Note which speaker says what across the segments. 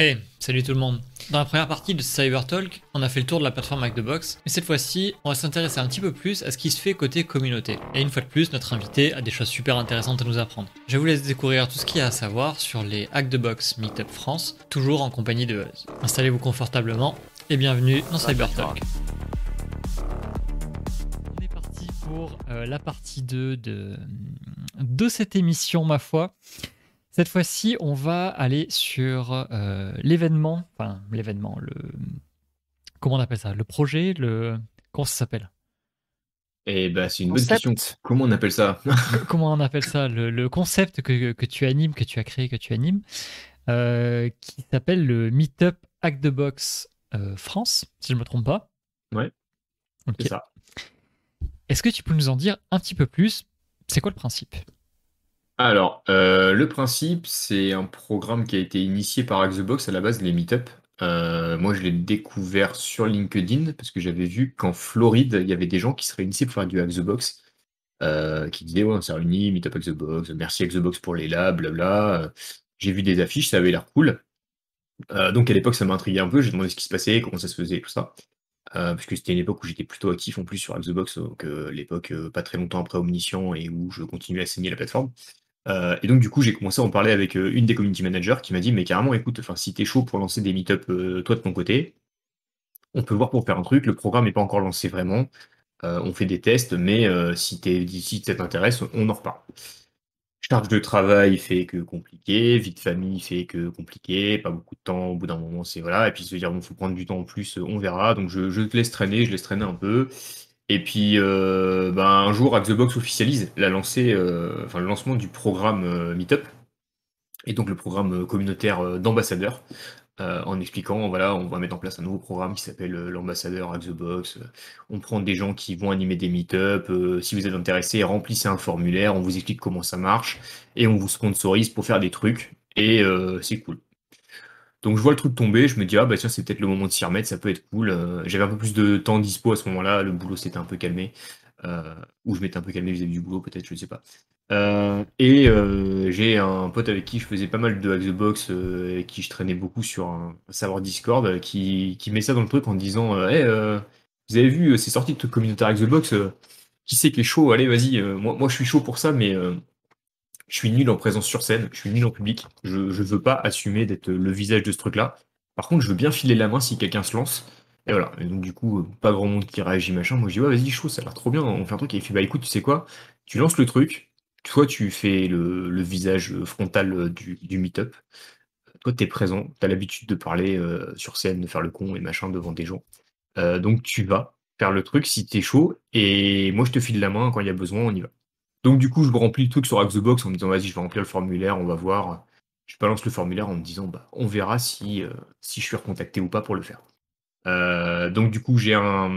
Speaker 1: Hey, salut tout le monde. Dans la première partie de Cybertalk, on a fait le tour de la plateforme Hack the Box, mais cette fois-ci, on va s'intéresser un petit peu plus à ce qui se fait côté communauté. Et une fois de plus, notre invité a des choses super intéressantes à nous apprendre. Je vous laisse découvrir tout ce qu'il y a à savoir sur les Hack the Box Meetup France, toujours en compagnie de Buzz. Installez-vous confortablement et bienvenue dans Cybertalk. On est parti pour euh, la partie 2 de, de cette émission, ma foi. Cette fois-ci, on va aller sur euh, l'événement, enfin l'événement, le comment on appelle ça, le projet, le comment ça s'appelle?
Speaker 2: Eh ben, c'est une bonne question. Comment on appelle ça?
Speaker 1: Comment on appelle ça? Le, concept que, que, tu animes, que tu as créé, que tu animes, euh, qui s'appelle le Meetup Hack the Box euh, France, si je ne me trompe pas.
Speaker 2: Ouais. C'est ça.
Speaker 1: Est-ce que tu peux nous en dire un petit peu plus? C'est quoi le principe?
Speaker 2: Alors, euh, le principe, c'est un programme qui a été initié par Axebox à la base, les Meetup. Euh, moi, je l'ai découvert sur LinkedIn parce que j'avais vu qu'en Floride, il y avait des gens qui se réunissaient pour faire du Axebox, euh, qui disaient ouais, on s'est réunis, Meetup Axebox, merci Axebox pour les labs, blabla. J'ai vu des affiches, ça avait l'air cool. donc à l'époque, ça m'intriguait un peu. J'ai demandé ce qui se passait, comment ça se faisait, tout ça. parce que c'était une époque où j'étais plutôt actif en plus sur Axebox, donc l'époque pas très longtemps après Omniscient et où je continuais à saigner la plateforme. Euh, et donc, du coup, j'ai commencé à en parler avec euh, une des community managers qui m'a dit Mais carrément, écoute, si t'es chaud pour lancer des meet-up, euh, toi de ton côté, on peut voir pour faire un truc. Le programme n'est pas encore lancé vraiment. on fait des tests, mais si, si ça t'intéresse, on en reparle. Charge de travail fait que compliqué, vie de famille fait que compliqué, pas beaucoup de temps, au bout d'un moment, c'est voilà. Et puis se dire, bon, faut prendre du temps en plus, on verra. Donc, je, je te laisse traîner, je laisse traîner un peu. Et puis, euh, ben, un jour, Axebox officialise la lancée, euh, enfin, le lancement du programme euh, Meetup, et donc le programme communautaire d'ambassadeurs, en expliquant, voilà, on va mettre en place un nouveau programme qui s'appelle l'ambassadeur Axebox. On prend des gens qui vont animer des Meetup. si vous êtes intéressé, remplissez un formulaire, on vous explique comment ça marche, et on vous sponsorise pour faire des trucs, et c'est cool. Donc je vois le truc tomber, je me dis ah bah tiens c'est peut-être le moment de s'y remettre, ça peut être cool. Euh, j'avais un peu plus de temps dispo à ce moment-là, le boulot s'était un peu calmé, euh, ou je m'étais un peu calmé vis-à-vis du boulot peut-être, je ne sais pas. Euh, et j'ai un pote avec qui je faisais pas mal de Hack the Box, avec qui je traînais beaucoup sur un serveur Discord, qui, met ça dans le truc en disant hey, vous avez vu, c'est sorti de communautaire Hack the Box, qui c'est qui est chaud, allez vas-y, moi, moi je suis chaud pour ça, mais je suis nul en présence sur scène, je suis nul en public, je ne veux pas assumer d'être le visage de ce truc-là. Par contre, je veux bien filer la main si quelqu'un se lance. Et voilà. Et donc, du coup, pas grand monde qui réagit, machin. Moi, je dis, ouais, vas-y, chaud, ça a l'air trop bien, on fait un truc. Et il fait, bah écoute, tu sais quoi, tu lances le truc, toi, tu fais le, visage frontal du, du meet-up. Toi, tu es présent, tu as l'habitude de parler euh, sur scène, de faire le con et machin devant des gens. Euh, donc, tu vas faire le truc si tu es chaud. Et moi, je te file la main quand il y a besoin, on y va. Donc du coup, je me remplis le truc sur Axebox en me disant vas-y, je vais remplir le formulaire, on va voir. Je balance le formulaire en me disant bah on verra si, euh, je suis recontacté ou pas pour le faire. Euh, donc du coup, j'ai un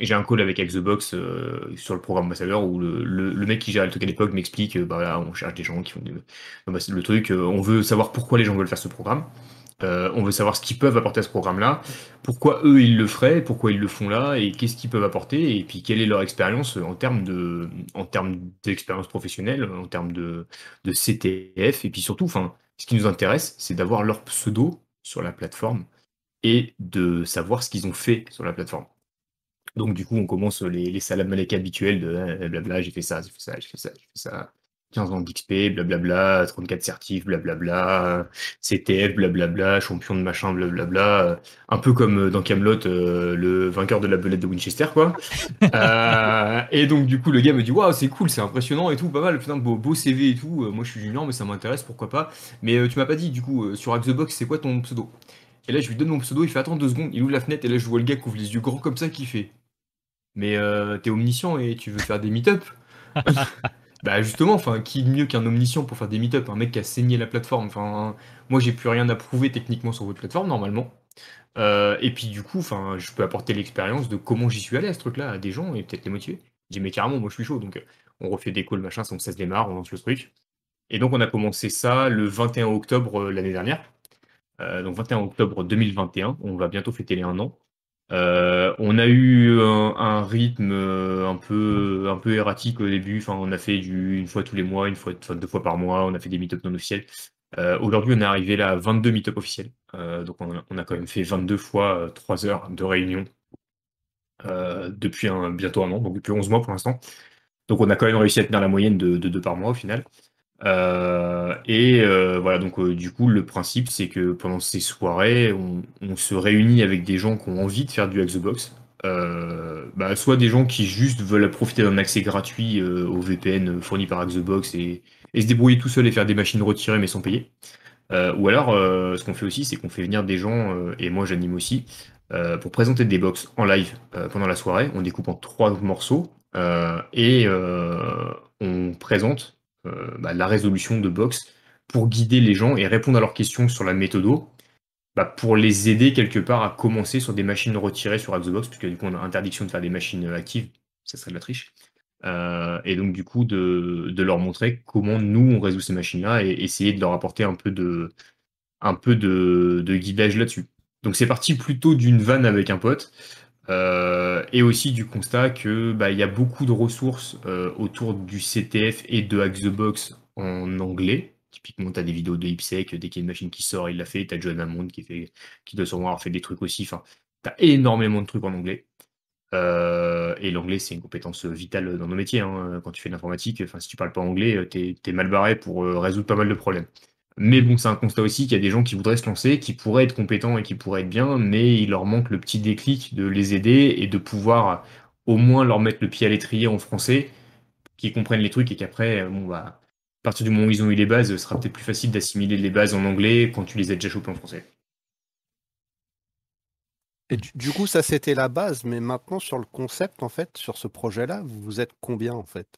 Speaker 2: j'ai un call avec Axebox euh, sur le programme ambassadeur où le, le, mec qui gère le truc à l'époque m'explique bah là, on cherche des gens qui font le truc, on veut savoir pourquoi les gens veulent faire ce programme. Euh, on veut savoir ce qu'ils peuvent apporter à ce programme-là, pourquoi eux ils le feraient, pourquoi ils le font là, et qu'est-ce qu'ils peuvent apporter, et puis quelle est leur expérience en termes de, en termes d'expérience professionnelle, en termes de, CTF, et puis surtout, enfin, ce qui nous intéresse, c'est d'avoir leur pseudo sur la plateforme et de savoir ce qu'ils ont fait sur la plateforme. Donc du coup, on commence les, les salam habituels de eh, blabla, j'ai fait ça, j'ai fait ça, j'ai fait ça, j'ai fait ça. 15 ans d'XP, blablabla, 34 certifs, blablabla, CTF, blablabla, champion de machin, blablabla. Un peu comme euh, dans Camelot, euh, le vainqueur de la belette de Winchester, quoi. Euh, et donc, du coup, le gars me dit Waouh, c'est cool, c'est impressionnant et tout, pas mal, putain, beau, beau CV et tout. moi, je suis junior, mais ça m'intéresse, pourquoi pas. Mais tu m'as pas dit, du coup, sur Hack the Box, c'est quoi ton pseudo? Et là, je lui donne mon pseudo, il fait Attends deux secondes, il ouvre la fenêtre, et là, je vois le gars qui ouvre les yeux grands comme ça, qui fait Mais t'es omniscient et tu veux faire des meet-up? Bah justement, enfin, qui mieux qu'un omniscient pour faire des meet-up, un mec qui a saigné la plateforme. Enfin, moi j'ai plus rien à prouver techniquement sur votre plateforme normalement. Euh, et puis du coup, je peux apporter l'expérience de comment j'y suis allé à ce truc-là à des gens et peut-être les motiver. Dis mais carrément, moi je suis chaud, donc on refait des calls machin, donc ça se démarre, on lance le truc. Et donc on a commencé ça le 21 octobre euh, l'année dernière. Euh, donc 21 octobre 2021, on va bientôt fêter les un an. Euh, on a eu un, rythme euh, un peu, erratique au début. On a fait du, une fois tous les mois, une fois, deux fois par mois. On a fait des meet-ups non officiels. Aujourd'hui, on est arrivé là à 22 meet-up officiels. donc on a, quand même fait 22 fois 3 heures de réunion depuis un, bientôt un an, donc depuis 11 mois pour l'instant. Donc on a quand même réussi à tenir la moyenne de, de deux par mois au final. Euh, et euh, voilà, donc euh, du coup, le principe, c'est que pendant ces soirées, on, se réunit avec des gens qui ont envie de faire du Xbox. Bah, soit des gens qui juste veulent profiter d'un accès gratuit au VPN fourni par Xbox et, et, se débrouiller tout seul et faire des machines retirées mais sans payer. ou alors, ce qu'on fait aussi, c'est qu'on fait venir des gens, et moi j'anime aussi, pour présenter des box en live pendant la soirée. On découpe en trois morceaux et on présente bah, la résolution de box pour guider les gens et répondre à leurs questions sur la méthode bah, pour les aider quelque part à commencer sur des machines retirées sur Xbox, puisque du coup on a interdiction de faire des machines actives, ça serait de la triche. Euh, et donc du coup de, leur montrer comment nous on résout ces machines-là et essayer de leur apporter un peu de, un peu de, de guidage là-dessus. Donc c'est parti plutôt d'une vanne avec un pote. Euh, et aussi du constat que bah, il y a beaucoup de ressources euh, autour du CTF et de Hack the Box en anglais. Typiquement, tu as des vidéos de IPSEC, dès qu'il y a une machine qui sort, il l'a fait. Tu as John Hammond qui, fait, qui doit sûrement avoir fait des trucs aussi. Enfin, tu as énormément de trucs en anglais. Euh, et l'anglais, c'est une compétence vitale dans nos métiers. Hein. Quand tu fais de l'informatique, si tu parles pas anglais, tu es, mal barré pour résoudre pas mal de problèmes. Mais bon, c'est un constat aussi qu'il y a des gens qui voudraient se lancer, qui pourraient être compétents et qui pourraient être bien, mais il leur manque le petit déclic de les aider et de pouvoir au moins leur mettre le pied à l'étrier en français, qu'ils comprennent les trucs et qu'après, bon, bah, à partir du moment où ils ont eu les bases, ce sera peut-être plus facile d'assimiler les bases en anglais quand tu les as déjà chopés en français.
Speaker 3: Et du, coup, ça c'était la base, mais maintenant sur le concept, en fait, sur ce projet-là, vous êtes combien en fait?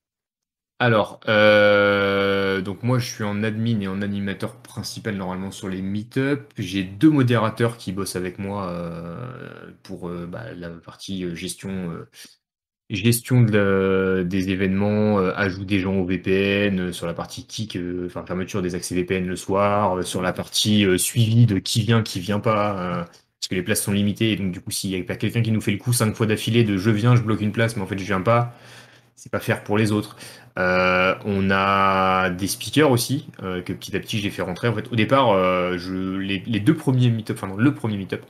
Speaker 2: Alors, euh, donc moi je suis en admin et en animateur principal normalement sur les meet-up. J'ai deux modérateurs qui bossent avec moi euh, pour euh, bah, la partie gestion, gestion des événements, ajout des gens au VPN, sur la partie kick, enfin fermeture des accès VPN le soir, sur la partie suivi de qui vient, qui vient pas, parce que les places sont limitées et donc du coup s'il y a pas quelqu'un qui nous fait le coup cinq fois d'affilée de je viens, je bloque une place, mais en fait je viens pas, c'est pas faire pour les autres. Euh, on a des speakers aussi, euh, que petit à petit j'ai fait rentrer. En fait, au départ, euh, je, les, deux premiers meet-up, enfin non, le premier meet-up,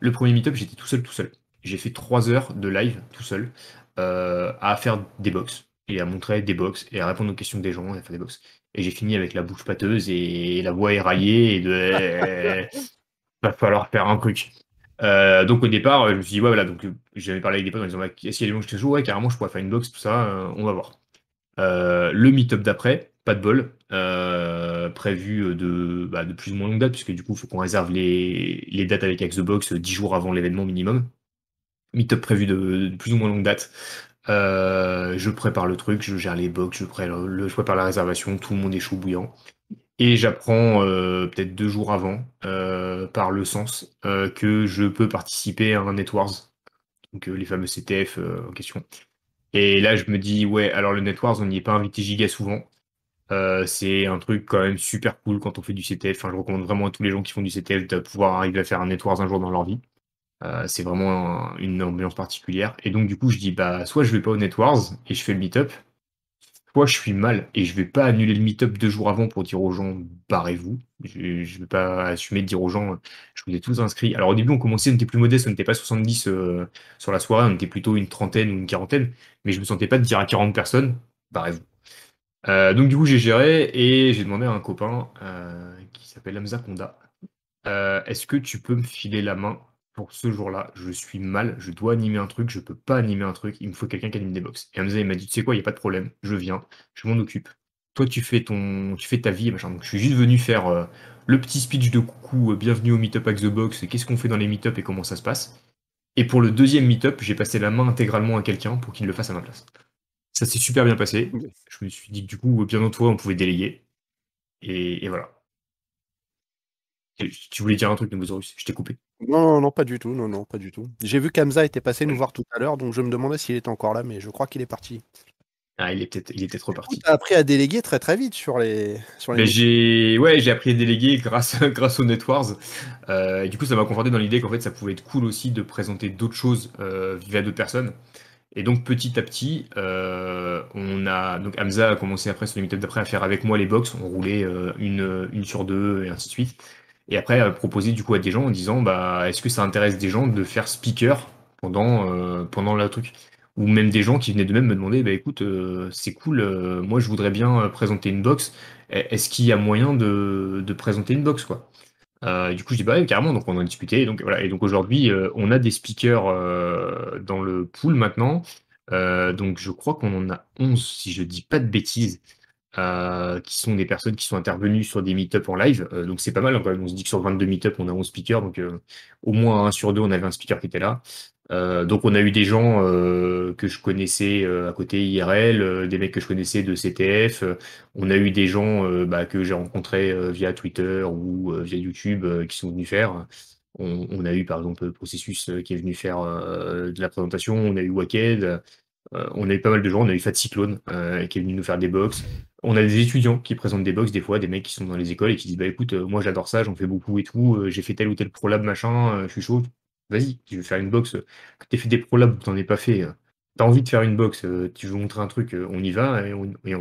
Speaker 2: le premier meet-up, j'étais tout seul, tout seul. J'ai fait trois heures de live tout seul à faire des box et à montrer des box et à répondre aux questions des gens et à faire des box. Et j'ai fini avec la bouche pâteuse et la voix éraillée et de va falloir faire un truc. donc au départ, je me suis dit, ouais, voilà, donc j'avais parlé avec des potes en disant, est-ce qu'il y a des gens qui se jouent Ouais, carrément, je pourrais faire une box, tout ça, on va voir. Euh, le meet-up d'après, pas de bol, euh, prévu de, bah, de, plus ou moins longue date, puisque du coup, il faut qu'on réserve les, dates avec Xbox 10 jours avant l'événement minimum. Meet-up prévu de, plus ou moins longue date. Euh, je prépare le truc, je gère les box, je prépare, le, je prépare la réservation, tout le monde est chaud bouillant. Et j'apprends peut-être deux jours avant, par le sens, que je peux participer à un Netwars, donc les fameux CTF en question. Et là, je me dis, ouais, alors le Netwars, on n'y est pas invité giga souvent. Euh, c'est un truc quand même super cool quand on fait du CTF. Je recommande vraiment à tous les gens qui font du CTF de pouvoir arriver à faire un Netwars un jour dans leur vie. Euh, c'est vraiment une ambiance particulière. Et donc, du coup, je dis, bah, soit je vais pas au Netwars et je fais le meet-up, soit je suis mal et je vais pas annuler le meet-up deux jours avant pour dire aux gens, barrez-vous. Je, ne vais pas assumer de dire aux gens, je vous ai tous inscrits. Alors, au début, on commençait, on était plus modeste, on n'était pas 70 euh, sur la soirée, on était plutôt une trentaine ou une quarantaine mais je me sentais pas de dire à 40 personnes, barrez-vous. Euh, donc du coup j'ai géré et j'ai demandé à un copain euh, qui s'appelle Hamza Konda, est-ce que tu peux me filer la main? Pour ce jour-là Je suis mal, je dois animer un truc, je peux pas animer un truc, il me faut quelqu'un qui anime des box. Et Hamza il m'a dit tu sais quoi, il y a pas de problème, je viens, je m'en occupe. Toi tu fais ton, tu fais ta vie machin. Donc je suis juste venu faire le petit speech de coucou, bienvenue au Meetup avec the Box, qu'est-ce qu'on fait dans les Meetup et comment ça se passe. Et pour le deuxième meet-up, j'ai passé la main intégralement à quelqu'un pour qu'il le fasse à ma place. Ça s'est super bien passé. Je me suis dit que du coup, bien entouré, on pouvait déléguer. Et, voilà. tu voulais dire un truc, Novosaurus Je t'ai coupé.
Speaker 3: Non, non, pas du tout. Non, non, pas du tout. J'ai vu qu'Amza était passé nous voir tout à l'heure, donc je me demandais s'il était encore là, mais je crois qu'il est parti.
Speaker 2: Ah, il est peut-être, il est reparti.
Speaker 3: Tu as appris à déléguer très très vite sur les. Sur
Speaker 2: les j'ai, ouais, j'ai appris à déléguer grâce, grâce aux Netwars. Euh, et du coup, ça m'a conforté dans l'idée qu'en fait, ça pouvait être cool aussi de présenter d'autres choses euh, via d'autres personnes. Et donc petit à petit, euh, on a donc Hamza a commencé après sur les meetups d'après à faire avec moi les box, on roulait euh, une, une sur deux et ainsi de suite. Et après à proposer du coup à des gens en disant bah est-ce que ça intéresse des gens de faire speaker pendant euh, pendant le truc? Ou même des gens qui venaient de même me demander bah écoute c'est cool moi je voudrais bien présenter une box est-ce qu'il y a moyen de, de présenter une box quoi? Euh, du coup, je dis bah carrément, donc on en a discuté. Et donc voilà. Et donc aujourd'hui, euh, on a des speakers euh, dans le pool maintenant. donc je crois qu'on en a 11, si je dis pas de bêtises, qui sont des personnes qui sont intervenues sur des meet-up en live. donc c'est pas mal. On se dit que sur 22 meet-up, on a 11 speakers. Donc au moins un sur deux, on avait un speaker qui était là. Euh, donc on a eu des gens euh, que je connaissais euh, à côté IRL, des mecs que je connaissais de CTF. on a eu des gens bah, que j'ai rencontrés via Twitter ou via YouTube qui sont venus faire. On, a eu par exemple Processus qui est venu faire de la présentation. On a eu Waked. on a eu pas mal de gens. On a eu Fat Cyclone qui est venu nous faire des box. On a des étudiants qui présentent des box des fois, des mecs qui sont dans les écoles et qui disent bah écoute, moi j'adore ça, j'en fais beaucoup et tout. j'ai fait tel ou tel prolab machin, je suis chaud Vas-y, tu veux faire une box, que tu fait des prolabs ou que tu n'en aies pas fait, euh, tu as envie de faire une box, euh, tu veux montrer un truc, euh, on y va et on, et.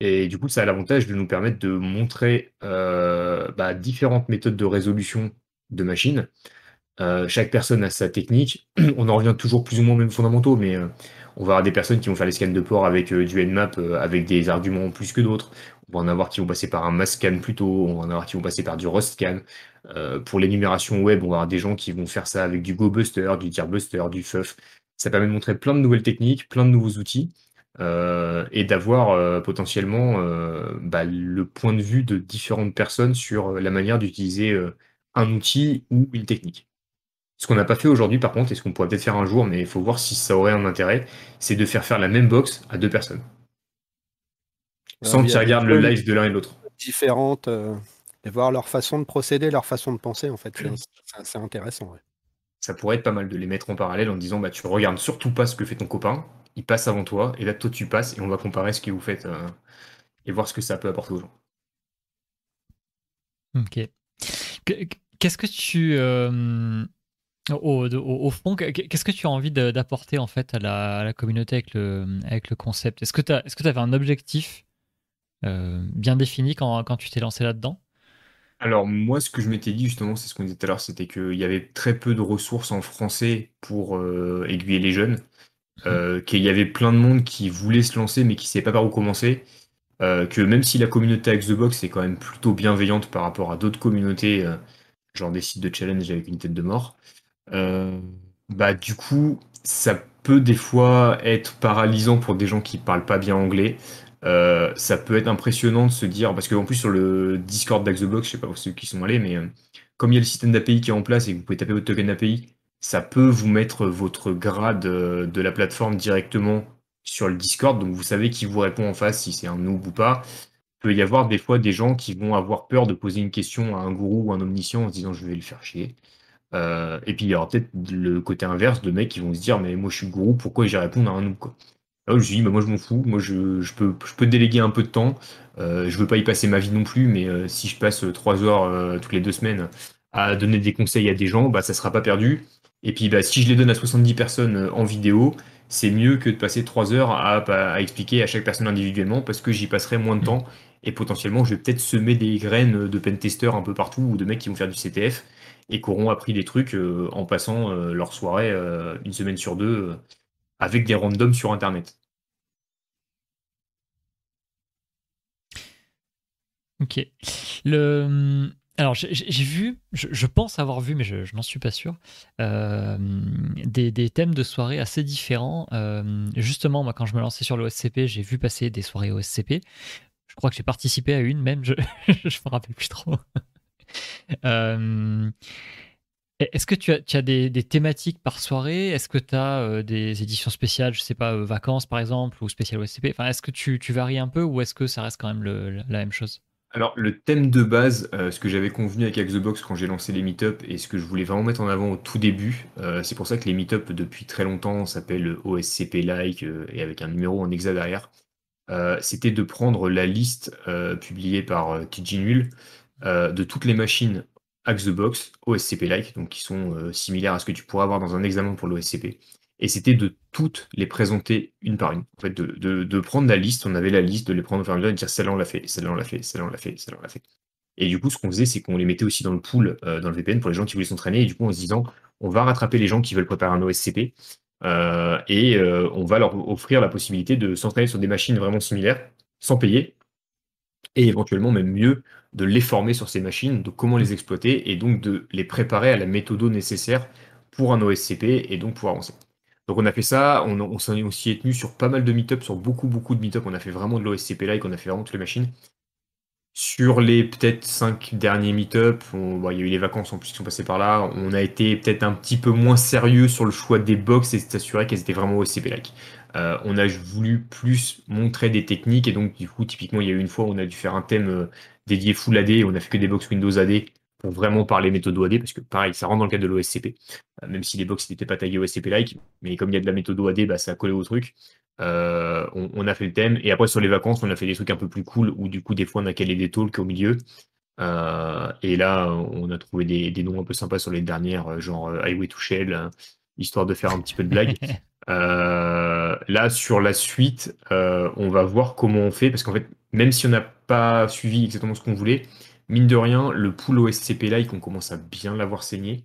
Speaker 2: Et du coup, ça a l'avantage de nous permettre de montrer bah, différentes méthodes de résolution de machines. chaque personne a sa technique. On en revient toujours plus ou moins aux mêmes fondamentaux, mais on va avoir des personnes qui vont faire les scans de port avec du Nmap avec des arguments plus que d'autres. On va en avoir qui vont passer par un mass scan plutôt, on va en avoir qui vont passer par du rust scan. Euh, pour l'énumération web, on va avoir des gens qui vont faire ça avec du GoBuster, du TierBuster, du FUF. Ça permet de montrer plein de nouvelles techniques, plein de nouveaux outils. Euh, et d'avoir euh, potentiellement bah, le point de vue de différentes personnes sur la manière d'utiliser un outil ou une technique. Ce qu'on n'a pas fait aujourd'hui, par contre, et ce qu'on pourrait peut-être faire un jour, mais il faut voir si ça aurait un intérêt, c'est de faire faire la même box à deux personnes. Sans qu'ils regardent le live de l'un et de l'autre.
Speaker 3: Différentes, euh, et voir leur façon de procéder, leur façon de penser, en fait. C'est intéressant.
Speaker 2: Ça pourrait être pas mal de les mettre en parallèle en disant bah, tu regardes surtout pas ce que fait ton copain, il passe avant toi, et là, toi, tu passes, et on va comparer ce que vous faites euh, et voir ce que ça peut apporter aux gens.
Speaker 1: Ok. Qu'est-ce que tu. Euh, au, fond, qu'est-ce que tu as envie d'apporter en fait à la, communauté avec le, avec le concept? Est-ce que tu est avais un objectif euh, bien défini quand, tu t'es lancé là-dedans?
Speaker 2: Alors moi, ce que je m'étais dit justement, c'est ce qu'on disait tout à l'heure, c'était qu'il y avait très peu de ressources en français pour euh, aiguiller les jeunes, mmh. euh, qu'il y avait plein de monde qui voulait se lancer mais qui ne savait pas par où commencer, que même si la communauté avec The Box est quand même plutôt bienveillante par rapport à d'autres communautés, genre des sites de challenge avec une tête de mort, bah du coup, ça peut des fois être paralysant pour des gens qui parlent pas bien anglais. Euh, ça peut être impressionnant de se dire, parce qu'en plus sur le Discord d'Axobox, je sais pas pour ceux qui sont allés, mais euh, comme il y a le système d'API qui est en place et que vous pouvez taper votre token API, ça peut vous mettre votre grade euh, de la plateforme directement sur le Discord, donc vous savez qui vous répond en face, si c'est un noob ou pas. Il peut y avoir des fois des gens qui vont avoir peur de poser une question à un gourou ou un omniscient en se disant je vais le faire chier. Et puis il y aura peut-être le côté inverse de mecs qui vont se dire mais moi je suis le gourou, pourquoi j'ai répondre à un noob quoi. Ah, je dis, bah, moi je m'en fous, moi je, peux, je peux déléguer un peu de temps, euh, je veux pas y passer ma vie non plus, mais euh, si je passe euh, trois heures toutes les deux semaines à donner des conseils à des gens, bah ça sera pas perdu. Et puis bah, si je les donne à 70 personnes en vidéo, c'est mieux que de passer trois heures à, à, expliquer à chaque personne individuellement parce que j'y passerai moins de temps. Et potentiellement je vais peut-être semer des graines de pentesters un peu partout ou de mecs qui vont faire du CTF et qui auront appris des trucs en passant leur soirée une semaine sur deux avec des randoms sur Internet.
Speaker 1: Ok. Le... Alors, j'ai vu, je, pense avoir vu, mais je, n'en suis pas sûr, euh, des, thèmes de soirée assez différents. Euh, justement, moi, quand je me lançais sur l'OSCP, j'ai vu passer des soirées OSCP. Je crois que j'ai participé à une même, je ne me rappelle plus trop. Euh, est-ce que tu as, des, thématiques par soirée? Est-ce que tu as euh, des éditions spéciales, je sais pas, euh, vacances par exemple, ou spécial OSCP Est-ce que tu, varies un peu ou est-ce que ça reste quand même la même chose?
Speaker 2: Alors, le thème de base, ce que j'avais convenu avec Xbox quand j'ai lancé les meet-up et ce que je voulais vraiment mettre en avant au tout début, c'est pour ça que les meet-up depuis très longtemps s'appellent OSCP-like et avec un numéro en hexa derrière, c'était de prendre la liste publiée par TG de toutes les machines Axe the Box, OSCP-like, donc qui sont euh, similaires à ce que tu pourrais avoir dans un examen pour l'OSCP, et c'était de toutes les présenter une par une. En fait, de, de, prendre la liste, on avait la liste, de les prendre au fur et à mesure et de dire celle-là on l'a fait, celle-là on l'a fait, celle-là on l'a fait, celle-là on l'a fait. Et du coup, ce qu'on faisait, c'est qu'on les mettait aussi dans le pool, euh, dans le VPN pour les gens qui voulaient s'entraîner, et du coup, en se disant, on va rattraper les gens qui veulent préparer un OSCP, euh, et euh, on va leur offrir la possibilité de s'entraîner sur des machines vraiment similaires, sans payer, et éventuellement même mieux, de les former sur ces machines, de comment les exploiter, et donc de les préparer à la méthode nécessaire pour un OSCP, et donc pour avancer. Donc on a fait ça, on, on s'y est tenu sur pas mal de meet sur beaucoup beaucoup de meet on a fait vraiment de l'OSCP-like, on a fait vraiment toutes les machines. Sur les peut-être cinq derniers meet-up, il y a eu les vacances en plus qui sont passées par là, on a été peut-être un petit peu moins sérieux sur le choix des box et s'assurer qu'elles étaient vraiment OSCP-like. Euh, on a voulu plus montrer des techniques et donc du coup typiquement il y a eu une fois où on a dû faire un thème euh, dédié full AD, on a fait que des box Windows AD pour vraiment parler méthode AD, parce que pareil, ça rentre dans le cadre de l'OSCP, euh, même si les box n'étaient pas tagués OSCP-like, mais comme il y a de la méthode AD, bah, ça a collé au truc. On, a fait le thème, et après sur les vacances, on a fait des trucs un peu plus cool, où du coup, des fois, on a calé des talks au milieu. Et là, on a trouvé des, noms un peu sympas sur les dernières, genre Highway to Shell, histoire de faire un petit peu de blague. là, sur la suite, on va voir comment on fait, parce qu'en fait, même si on n'a pas suivi exactement ce qu'on voulait, mine de rien, le pool OSCP like, on commence à bien l'avoir saigné.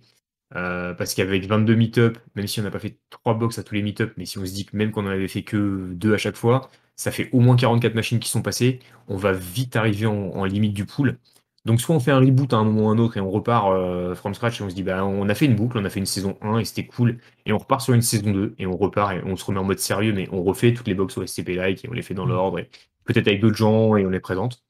Speaker 2: Euh, parce qu'avec 22 meet-up, même si on n'a pas fait 3 box à tous les meet-up, mais si on se dit que même qu'on en avait fait que 2 à chaque fois, ça fait au moins 44 machines qui sont passées, on va vite arriver en, limite du pool. Donc soit on fait un reboot à un moment ou à un autre et on repart euh, from scratch et on se dit bah on a fait une boucle, on a fait une saison 1 et c'était cool, et on repart sur une saison 2 et on repart et on se remet en mode sérieux, mais on refait toutes les box OSCP like et on les fait dans mmh. l'ordre, et peut-être avec d'autres gens et on les présente.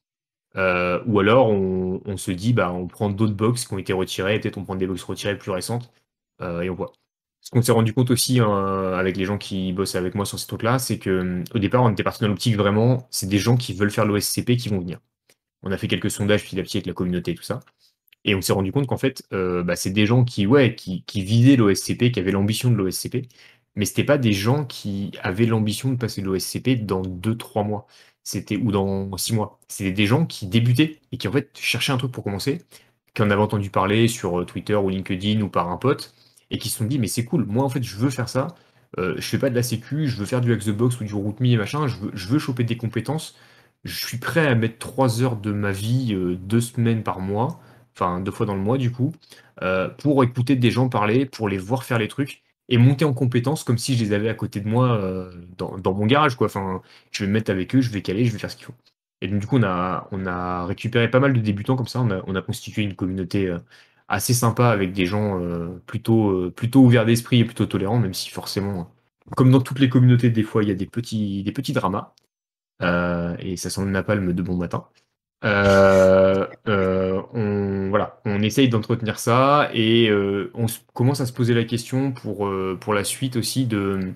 Speaker 2: Euh, ou alors on, se dit, bah, on prend d'autres box qui ont été retirées, peut-être on prend des box retirées plus récentes, euh, et on voit. Ce qu'on s'est rendu compte aussi hein, avec les gens qui bossent avec moi sur ces trucs-là, c'est que euh, au départ, on était parti dans l'optique vraiment, c'est des gens qui veulent faire l'OSCP qui vont venir. On a fait quelques sondages petit à petit avec la communauté et tout ça. Et on s'est rendu compte qu'en fait, bah, c'est des gens qui, ouais, qui, qui visaient l'OSCP, qui avaient l'ambition de l'OSCP, mais c'était pas des gens qui avaient l'ambition de passer de l'OSCP dans 2-3 mois c'était ou dans six mois. C'était des gens qui débutaient et qui en fait cherchaient un truc pour commencer, qui en avaient entendu parler sur euh, Twitter ou LinkedIn ou par un pote, et qui se sont dit mais c'est cool, moi en fait je veux faire ça, euh, je fais pas de la sécu, je veux faire du Hack the Box ou du RootMe et machin, je veux, je veux choper des compétences, je suis prêt à mettre trois heures de ma vie, euh, deux semaines par mois, enfin deux fois dans le mois du coup, pour écouter des gens parler, pour les voir faire les trucs, et monter en compétences comme si je les avais à côté de moi euh, dans, mon garage. Quoi. Enfin, je vais me mettre avec eux, je vais caler, je vais faire ce qu'il faut. Et donc, du coup, on a, récupéré pas mal de débutants comme ça. On a, constitué une communauté euh, assez sympa avec des gens euh, plutôt, plutôt ouverts d'esprit et plutôt tolérants, même si forcément, comme dans toutes les communautés, des fois, il y a des petits, des petits dramas. Et ça sent le napalm de bon matin. Euh, euh, on, voilà, on essaye d'entretenir ça et euh, on commence à se poser la question pour, pour la suite aussi de,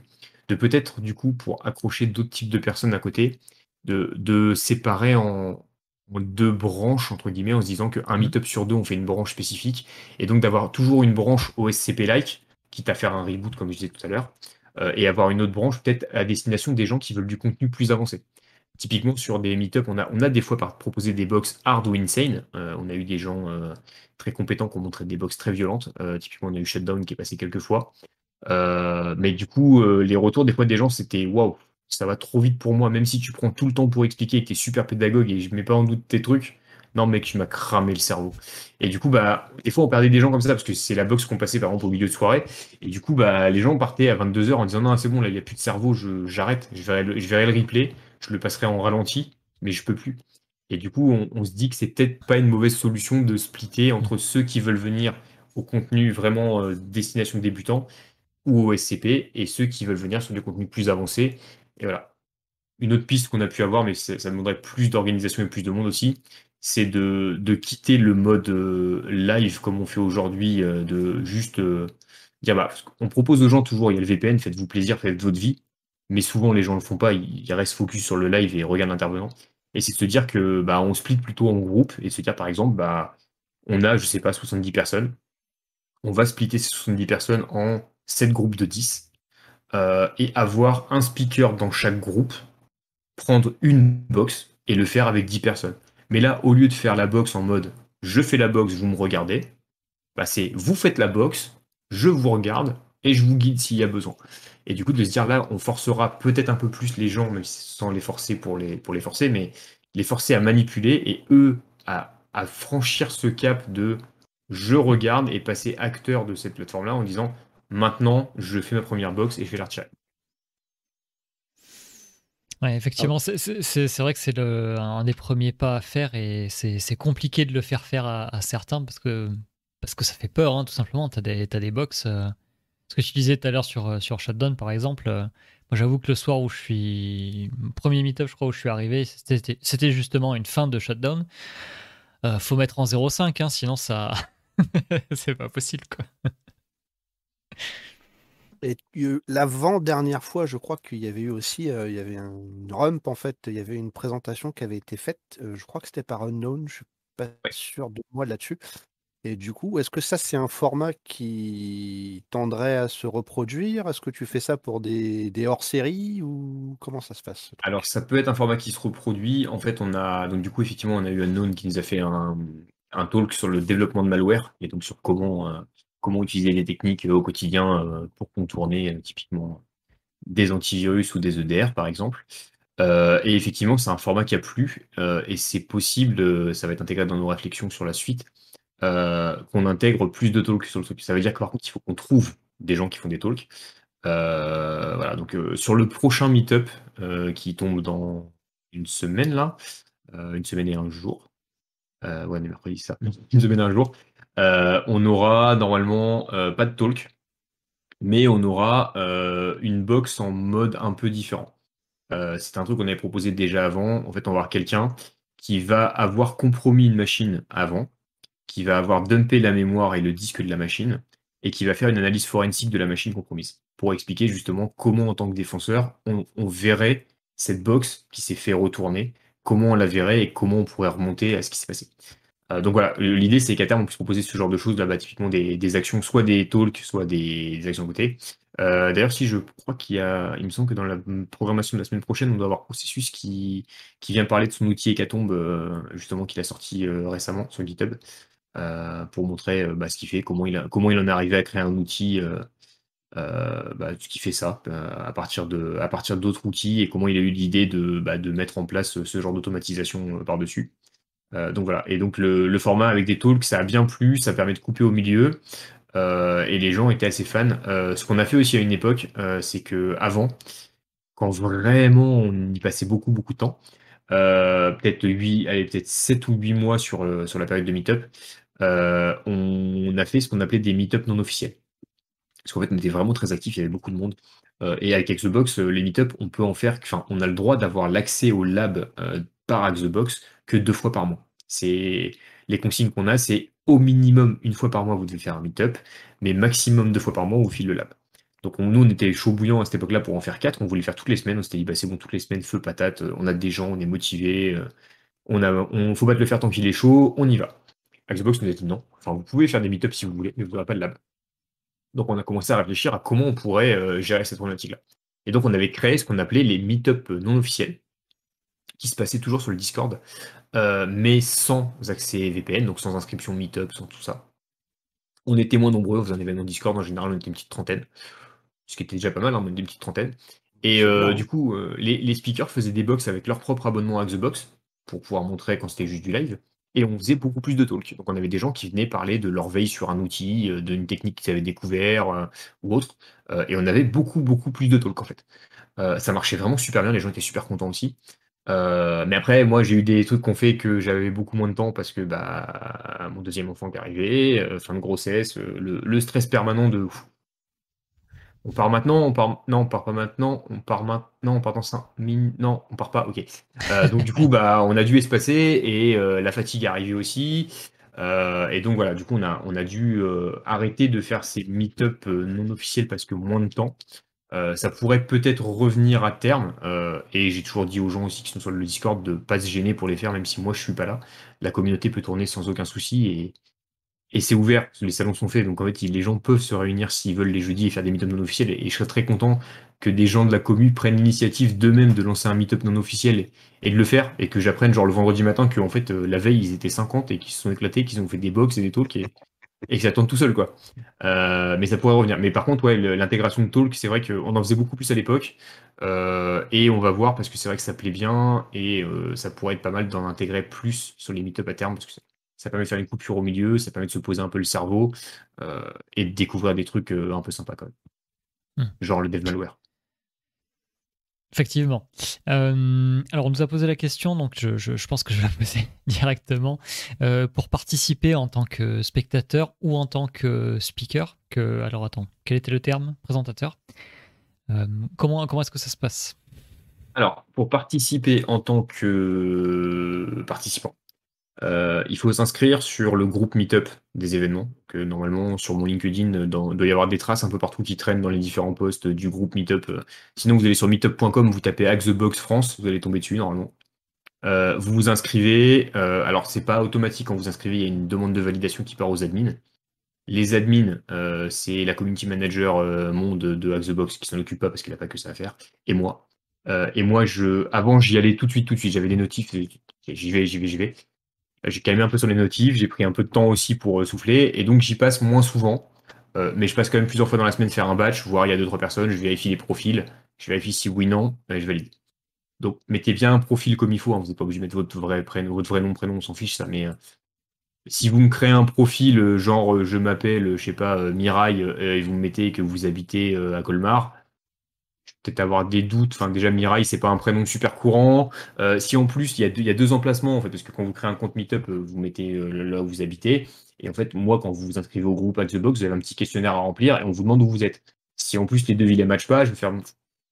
Speaker 2: de peut-être du coup pour accrocher d'autres types de personnes à côté, de, de séparer en, deux branches entre guillemets en se disant qu'un mmh. meet-up sur deux on fait une branche spécifique et donc d'avoir toujours une branche OSCP-like, quitte à faire un reboot comme je disais tout à l'heure, et avoir une autre branche peut-être à destination des gens qui veulent du contenu plus avancé. Typiquement, sur des meet-up, on a, des fois proposé des box hard ou insane. Euh, on a eu des gens euh, très compétents qui ont montré des box très violentes. Euh, typiquement, on a eu Shutdown qui est passé quelques fois. mais du coup, les retours des fois des gens, c'était waouh, ça va trop vite pour moi. Même si tu prends tout le temps pour expliquer et que tu es super pédagogue et je mets pas en doute tes trucs, non mec, tu m'as cramé le cerveau. Et du coup, bah, des fois, on perdait des gens comme ça parce que c'est la box qu'on passait par exemple au milieu de soirée. Et du coup, bah, les gens partaient à 22h en disant non, c'est bon, là, il n'y a plus de cerveau, j'arrête, je verrai le replay je le passerai en ralenti, mais je peux plus. Et du coup, on, se dit que c'est peut-être pas une mauvaise solution de splitter entre ceux qui veulent venir au contenu vraiment euh, destination débutant ou au SCP et ceux qui veulent venir sur des contenus plus avancés. Et voilà. Une autre piste qu'on a pu avoir, mais ça, demanderait plus d'organisation et plus de monde aussi, c'est de, quitter le mode euh, live comme on fait aujourd'hui, euh, de juste dire bah, on propose aux gens toujours, il y a le VPN, faites-vous plaisir, faites votre vie mais souvent les gens ne le font pas, ils, restent focus sur le live et regardent l'intervenant. Et c'est de se dire que bah, on split plutôt en groupe et se dire par exemple, bah, on a, je sais pas, 70 personnes. On va splitter ces 70 personnes en 7 groupes de 10 euh, et avoir un speaker dans chaque groupe, prendre une box et le faire avec 10 personnes. Mais là, au lieu de faire la box en mode je fais la box, vous me regardez, bah c'est vous faites la box, je vous regarde, et je vous guide s'il y a besoin. Et du coup, de se dire là, on forcera peut-être un peu plus les gens, même sans les forcer pour les, pour les forcer, mais les forcer à manipuler et eux à, à franchir ce cap de je regarde et passer acteur de cette plateforme-là en disant maintenant je fais ma première box et je vais la retirer.
Speaker 1: Ouais, effectivement, c'est vrai que c'est un des premiers pas à faire et c'est compliqué de le faire faire à, certains parce que, parce que ça fait peur, hein, tout simplement. Tu as des, box. Euh, ce que tu disais tout à l'heure sur, sur Shutdown, par exemple, euh, moi j'avoue que le soir où je suis. Premier meetup, je crois, où je suis arrivé, c'était justement une fin de Shutdown. Euh, faut mettre en 0,5, hein, sinon ça. c'est pas possible, quoi.
Speaker 3: Et l'avant-dernière fois, je crois qu'il y avait eu aussi, euh, il y avait un, une rump en fait, il y avait une présentation qui avait été faite, euh, je crois que c'était par Unknown, je suis pas sûr de moi là-dessus. Et du coup, est-ce que ça c'est un format qui tendrait à se reproduire? Est-ce que tu fais ça pour des, hors-séries ou comment ça se passe?
Speaker 2: Alors, ça peut être un format qui se reproduit. En fait, on a donc du coup effectivement, on a eu Unknown qui nous a fait un, talk sur le développement de malware et donc sur comment euh, comment utiliser les techniques au quotidien euh, pour contourner euh, typiquement des antivirus ou des EDR par exemple. Euh, et effectivement, c'est un format qui a plu et c'est possible, ça va être intégré dans nos réflexions sur la suite, qu'on intègre plus de talks sur le truc. Ça veut dire que par contre, il faut qu'on trouve des gens qui font des talks. voilà, donc sur le prochain meetup qui tombe dans une semaine là, une semaine et un jour. ouais, mercredi, ça, une semaine et un jour. Euh, on aura normalement euh, pas de talk, mais on aura euh, une box en mode un peu différent. c'est un truc qu'on avait proposé déjà avant. En fait, on va avoir quelqu'un qui va avoir compromis une machine avant, qui va avoir dumpé la mémoire et le disque de la machine, et qui va faire une analyse forensique de la machine compromise, pour expliquer justement comment, en tant que défenseur, on, verrait cette box qui s'est fait retourner, comment on la verrait et comment on pourrait remonter à ce qui s'est passé. Euh, donc voilà, l'idée c'est qu'à terme on puisse proposer ce genre de choses, là bas typiquement des, actions, soit des talks, soit des, actions côté. Euh, d'ailleurs, si je crois qu'il y a, il me semble que dans la programmation de la semaine prochaine, on doit avoir Processus qui, qui vient parler de son outil Hécatombe, euh, justement, qu'il a sorti récemment sur GitHub, pour montrer bah, ce qu'il fait, comment il, comment il en est arrivé à créer un outil bah, qui fait ça à partir de à partir d'autres outils et comment il a eu l'idée de, bah, de mettre en place ce genre d'automatisation par-dessus. Euh, donc voilà. Et donc le, format avec des talks, ça a bien plu, ça permet de couper au milieu. Euh, et les gens étaient assez fans. Euh, ce qu'on a fait aussi à une époque, c'est que avant, quand vraiment on y passait beaucoup beaucoup de temps, peut-être 8, allez, peut-être 7 ou 8 mois sur, sur la période de meetup, on a fait ce qu'on appelait des meetups non officiels. Parce qu'en fait, on était vraiment très actifs, il y avait beaucoup de monde. et avec Xbox, les meetups, on peut en faire, enfin, on a le droit d'avoir l'accès au lab par Xbox que deux fois par mois. C'est les consignes qu'on a, c'est au minimum une fois par mois vous devez faire un meet-up, mais maximum deux fois par mois on file le lab. Donc nous on était chaud bouillant à cette époque-là pour en faire quatre, on voulait faire toutes les semaines, on s'était dit bah c'est bon toutes les semaines feu patate, on a des gens, on est motivé, euh, on a, on faut pas te le faire tant qu'il est chaud, on y va. Xbox nous a dit non, enfin vous pouvez faire des meet-ups si vous voulez, mais vous n'aurez pas de lab. Donc on a commencé à réfléchir à comment on pourrait euh, gérer cette problématique-là. Et donc on avait créé ce qu'on appelait les meet-up non officiels, qui se passaient toujours sur le Discord, euh, mais sans accès VPN, donc sans inscription Meetup, sans tout ça. On était moins nombreux, on faisait un événement Discord, en général on était une petite trentaine, ce qui était déjà pas mal, hein, on était une petite trentaine. Et euh, du coup, euh, les, speakers faisaient des box avec leur propre abonnement à Xbox, pour pouvoir montrer quand c'était juste du live, et on faisait beaucoup plus de talk. Donc on avait des gens qui venaient parler de leur veille sur un outil, d'une technique qu'ils avaient découvert, ou autre, et on avait beaucoup, beaucoup plus de talk en fait. ça marchait vraiment super bien, les gens étaient super contents aussi. Euh, mais après, moi, j'ai eu des trucs qu'on fait que j'avais beaucoup moins de temps parce que bah, mon deuxième enfant qui euh, fin de grossesse, euh, le, stress permanent de. On part maintenant, on part. Non, on part pas maintenant, on part maintenant, on part dans 5 minutes. Non, on part pas, ok. donc, du coup, bah, on a dû espacer et la fatigue est arrivée aussi. et donc, voilà, du coup, on a, on a dû arrêter de faire ces meet-up non officiels parce que moins de temps. Euh, ça pourrait peut-être revenir à terme, euh, et j'ai toujours dit aux gens aussi qui sont sur le Discord de pas se gêner pour les faire, même si moi je suis pas là. La communauté peut tourner sans aucun souci et c'est ouvert, les salons sont faits, donc en fait les gens peuvent se réunir s'ils veulent les jeudis et faire des meet non officiels. Et, je serais très content que des gens de la commune prennent l'initiative d'eux-mêmes de lancer un meet-up non officiel et, de le faire, et que j'apprenne genre le vendredi matin qu'en fait euh, la veille ils étaient 50 et qu'ils se sont éclatés, qu'ils ont fait des box et des talks et, et que tout seul, quoi. Euh, mais ça pourrait revenir. Mais par contre, ouais, l'intégration de Talk, c'est vrai qu'on en faisait beaucoup plus à l'époque. Euh, et on va voir parce que c'est vrai que ça plaît bien et ça pourrait être pas mal d'en intégrer plus sur les meet à terme parce que ça, permet de faire une coupure au milieu, ça permet de se poser un peu le cerveau et de découvrir des trucs un peu sympas quand même. Hmm. Genre le dev malware.
Speaker 1: Effectivement. Euh, alors, on nous a posé la question, donc je, pense que je vais la poser directement. Euh, pour participer en tant que spectateur ou en tant que speaker, que, alors attends, quel était le terme? Présentateur? Euh, comment comment est-ce que ça se passe?
Speaker 2: Alors, pour participer en tant que participant, euh, il faut s'inscrire sur le groupe Meetup des événements, que normalement sur mon LinkedIn, il doit y avoir des traces un peu partout qui traînent dans les différents posts du groupe Meetup. Sinon, vous allez sur meetup.com, vous tapez Hack the Box France, vous allez tomber dessus normalement. Euh, vous vous inscrivez, euh, alors c'est pas automatique quand vous inscrivez, il y a une demande de validation qui part aux admins. Les admins, c'est la community manager monde de Hack the Box qui s'en occupe pas parce qu'il n'a pas que ça à faire, et moi. et moi, avant, j'y allais tout de suite, tout de suite. J'avais des notifs, j'y vais, j'y vais, j'y vais. J'ai calmé un peu sur les notifs, j'ai pris un peu de temps aussi pour euh, souffler, et donc j'y passe moins souvent. Euh, mais je passe quand même plusieurs fois dans la semaine faire un batch, voir il y a deux trois personnes, je vérifie les profils, je vérifie si oui non, et je valide. Donc mettez bien un profil comme il faut, hein, vous n'êtes pas obligé de mettre votre vrai prénom, votre vrai nom, prénom, on s'en fiche ça, mais euh, si vous me créez un profil genre je m'appelle, je sais pas, Mirail, et vous me mettez que vous habitez à Colmar, peut-être avoir des doutes. Enfin, déjà, Mirai, c'est pas un prénom super courant. Euh, si en plus, il y, a deux, emplacements, en fait, parce que quand vous créez un compte Meetup, euh, vous mettez euh, là où vous habitez. Et en fait, moi, quand vous vous inscrivez au groupe Box, vous avez un petit questionnaire à remplir et on vous demande où vous êtes. Si en plus les deux villes ne matchent pas, je vais faire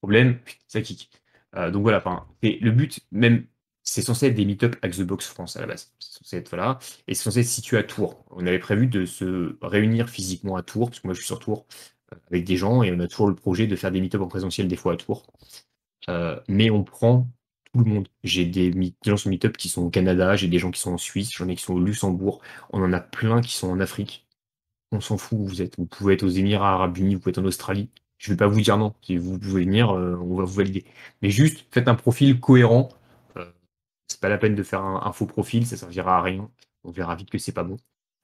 Speaker 2: problème, ça kick. donc voilà, enfin, le but, même, c'est censé être des Meetup Box France à la base. C'est censé être voilà, et c'est censé être situé à Tours. On avait prévu de se réunir physiquement à Tours, parce que moi je suis sur Tours, avec des gens et on a toujours le projet de faire des meet en présentiel des fois à Tours. Euh, mais on prend tout le monde. J'ai des, gens sur meet qui sont au Canada, j'ai des gens qui sont en Suisse, j'en ai qui sont au Luxembourg, on en a plein qui sont en Afrique. On s'en fout où vous êtes. Vous pouvez être aux Émirats Arabes Unis, vous pouvez être en Australie. Je ne vais pas vous dire non. Si vous pouvez venir, euh, on va vous valider. Mais juste, faites un profil cohérent. Euh, c'est pas la peine de faire un, faux profil, ça servira à rien. On verra vite que c'est pas bon.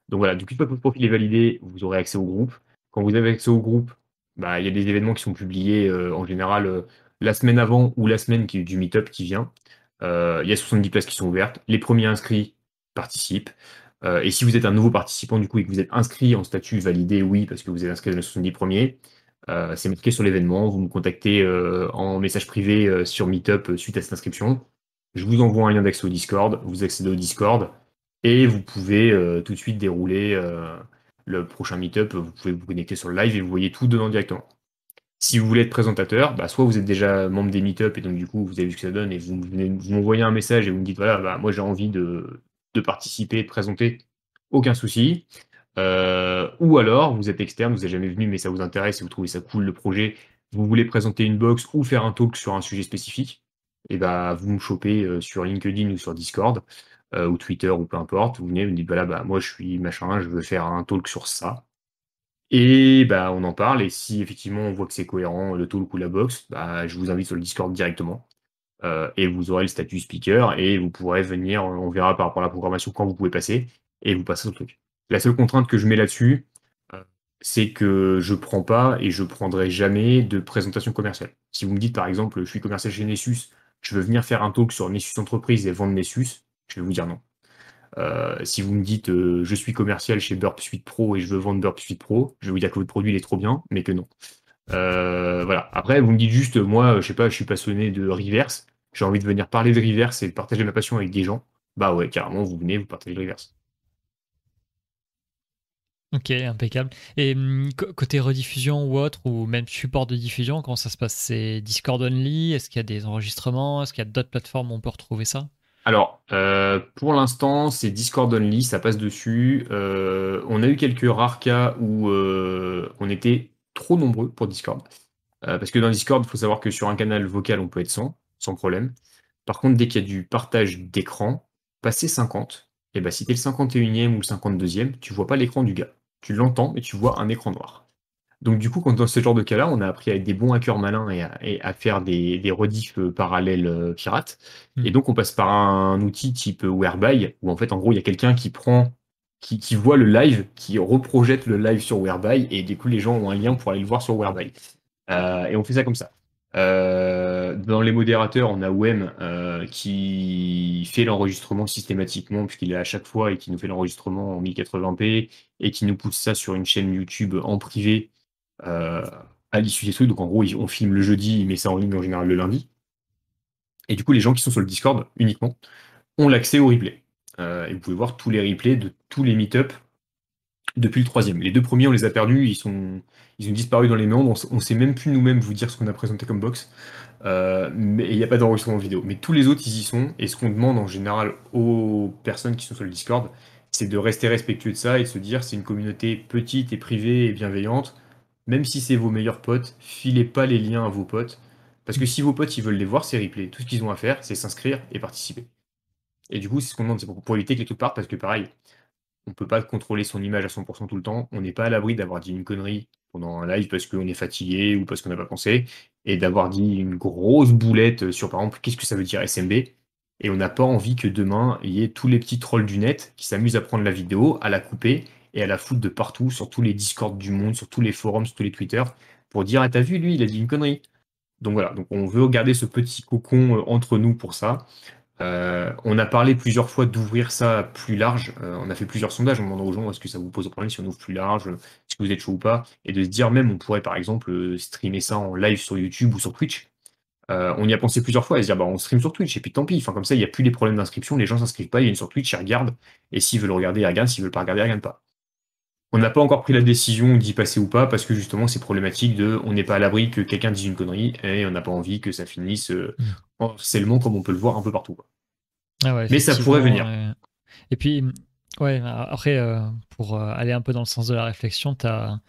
Speaker 2: Donc voilà, depuis que votre profil est validé, vous aurez accès au groupe. Quand vous avez accès au groupe, bah, il y a des événements qui sont publiés euh, en général euh, la semaine avant ou la semaine qui, du meet-up qui vient. Euh, il y a 70 places qui sont ouvertes. Les premiers inscrits participent. et si vous êtes un nouveau participant du coup et que vous êtes inscrit en statut validé, oui, parce que vous êtes inscrit dans les 70 premiers, c'est marqué sur l'événement. Vous me contactez en message privé sur Meetup suite à cette inscription. Je vous envoie un lien d'accès au Discord. Vous accédez au Discord et vous pouvez tout de suite dérouler le prochain meetup, vous pouvez vous connecter sur le live et vous voyez tout dedans directement. Si vous voulez être présentateur, bah, soit vous êtes déjà membre des meetups et donc du coup vous avez vu ce que ça donne et vous, m'envoyez un message et vous me dites voilà, bah, moi j'ai envie de, participer, de présenter, aucun souci. Euh, ou alors vous êtes externe, vous n'êtes jamais venu mais ça vous intéresse et vous trouvez ça cool le projet, vous voulez présenter une box ou faire un talk sur un sujet spécifique, et bah vous me chopez euh, sur LinkedIn ou sur Discord. Euh, ou Twitter ou peu importe, vous venez, vous me dites voilà, bah, moi je suis machin, je veux faire un talk sur ça. Et bah, on en parle, et si effectivement on voit que c'est cohérent, le talk ou la box, bah, je vous invite sur le Discord directement. Euh, et vous aurez le statut speaker, et vous pourrez venir, on verra par rapport à la programmation quand vous pouvez passer, et vous passez au truc. La seule contrainte que je mets là-dessus, euh, c'est que je prends pas et je prendrai jamais de présentation commerciale. Si vous me dites par exemple, je suis commercial chez Nessus, je veux venir faire un talk sur Nessus Entreprise et vendre Nessus, je vais vous dire non. Euh, si vous me dites euh, je suis commercial chez Burp Suite Pro et je veux vendre Burp Suite Pro, je vais vous dire que votre produit il est trop bien, mais que non. Euh, voilà. Après, vous me dites juste, moi, je sais pas, je suis passionné de reverse, j'ai envie de venir parler de reverse et de partager ma passion avec des gens. Bah ouais, carrément, vous venez, vous partagez le reverse.
Speaker 1: Ok, impeccable. Et hum, côté rediffusion ou autre, ou même support de diffusion, comment ça se passe? C'est Discord only? Est-ce qu'il y a des enregistrements? Est-ce qu'il y a d'autres plateformes où on peut retrouver ça?
Speaker 2: Alors, euh, pour l'instant, c'est Discord only, ça passe dessus. Euh, on a eu quelques rares cas où euh, on était trop nombreux pour Discord. parce que dans Discord, il faut savoir que sur un canal vocal, on peut être 100, sans problème. Par contre, dès qu'il y a du partage d'écran, passer 50, et bah, si tu es le 51e ou le 52e, tu vois pas l'écran du gars. Tu l'entends, mais tu vois un écran noir. Donc du coup, quand dans ce genre de cas-là, on a appris à être des bons hackers malins et à, faire des, des rediffs euh, parallèles euh, pirates. Hmm. Et donc on passe par un outil type Whereby, où en fait, en gros, il y a quelqu'un qui prend qui, qui voient le live, qui reprojettent le live sur Whereby, et du coup, les gens ont un lien pour aller le voir sur Whereby. Euh, et on fait ça comme ça. Euh, dans les modérateurs, on a Wem euh, qui fait l'enregistrement systématiquement, puisqu'il est à chaque fois et qui nous fait l'enregistrement en 1080p et qui nous pousse ça sur une chaîne YouTube en privé à l'issue des trucs. Donc en gros, on filme le jeudi, met ça en ligne en général le lundi. Et du coup, les gens qui sont sur le Discord uniquement ont l'accès au replay. et vous pouvez voir tous les replays de tous les meet-up depuis le troisième. Les deux premiers, on les a perdus, ils, sont, ils ont disparu dans les méandres, on ne sait même plus nous-mêmes vous dire ce qu'on a présenté comme box, euh, mais il n'y a pas d'enregistrement vidéo. Mais tous les autres, ils y sont, et ce qu'on demande en général aux personnes qui sont sur le Discord, c'est de rester respectueux de ça et de se dire c'est une communauté petite et privée et bienveillante, même si c'est vos meilleurs potes, filez pas les liens à vos potes, parce que si vos potes ils veulent les voir, ces replays, tout ce qu'ils ont à faire, c'est s'inscrire et participer. Et du coup, c'est ce qu'on demande, c'est pour, éviter que les trucs partent, parce que pareil, on peut pas contrôler son image à 100% tout le temps. On n'est pas à l'abri d'avoir dit une connerie pendant un live parce qu'on est fatigué ou parce qu'on n'a pas pensé, et d'avoir dit une grosse boulette sur, par exemple, qu'est-ce que ça veut dire SMB Et on n'a pas envie que demain, il y ait tous les petits trolls du net qui s'amusent à prendre la vidéo, à la couper et à la foutre de partout, sur tous les Discord du monde, sur tous les forums, sur tous les Twitter, pour dire Ah, t'as vu, lui, il a dit une connerie. Donc voilà, donc on veut garder ce petit cocon euh, entre nous pour ça. Euh, on a parlé plusieurs fois d'ouvrir ça plus large. Euh, on a fait plusieurs sondages en demandant aux gens est-ce que ça vous pose problème si on ouvre plus large, est-ce que vous êtes chaud ou pas, et de se dire même on pourrait par exemple streamer ça en live sur YouTube ou sur Twitch. on y a pensé plusieurs fois à se dire bah, on stream sur Twitch et puis tant pis. Enfin comme ça il n'y a plus les problèmes d'inscription, les gens s'inscrivent pas, ils viennent sur Twitch, ils regardent et s'ils veulent regarder ils regardent, s'ils veulent pas regarder ils regardent pas. On n'a pas encore pris la décision d'y passer ou pas parce que justement c'est problématique de on n'est pas à l'abri que quelqu'un dise une connerie et on n'a pas envie que ça finisse mmh. en harcèlement comme on peut le voir un peu partout.
Speaker 1: Ah
Speaker 2: Mais ça pourrait venir.
Speaker 1: Et puis, ouais, après, euh, pour euh, aller un peu dans le sens de la réflexion, as...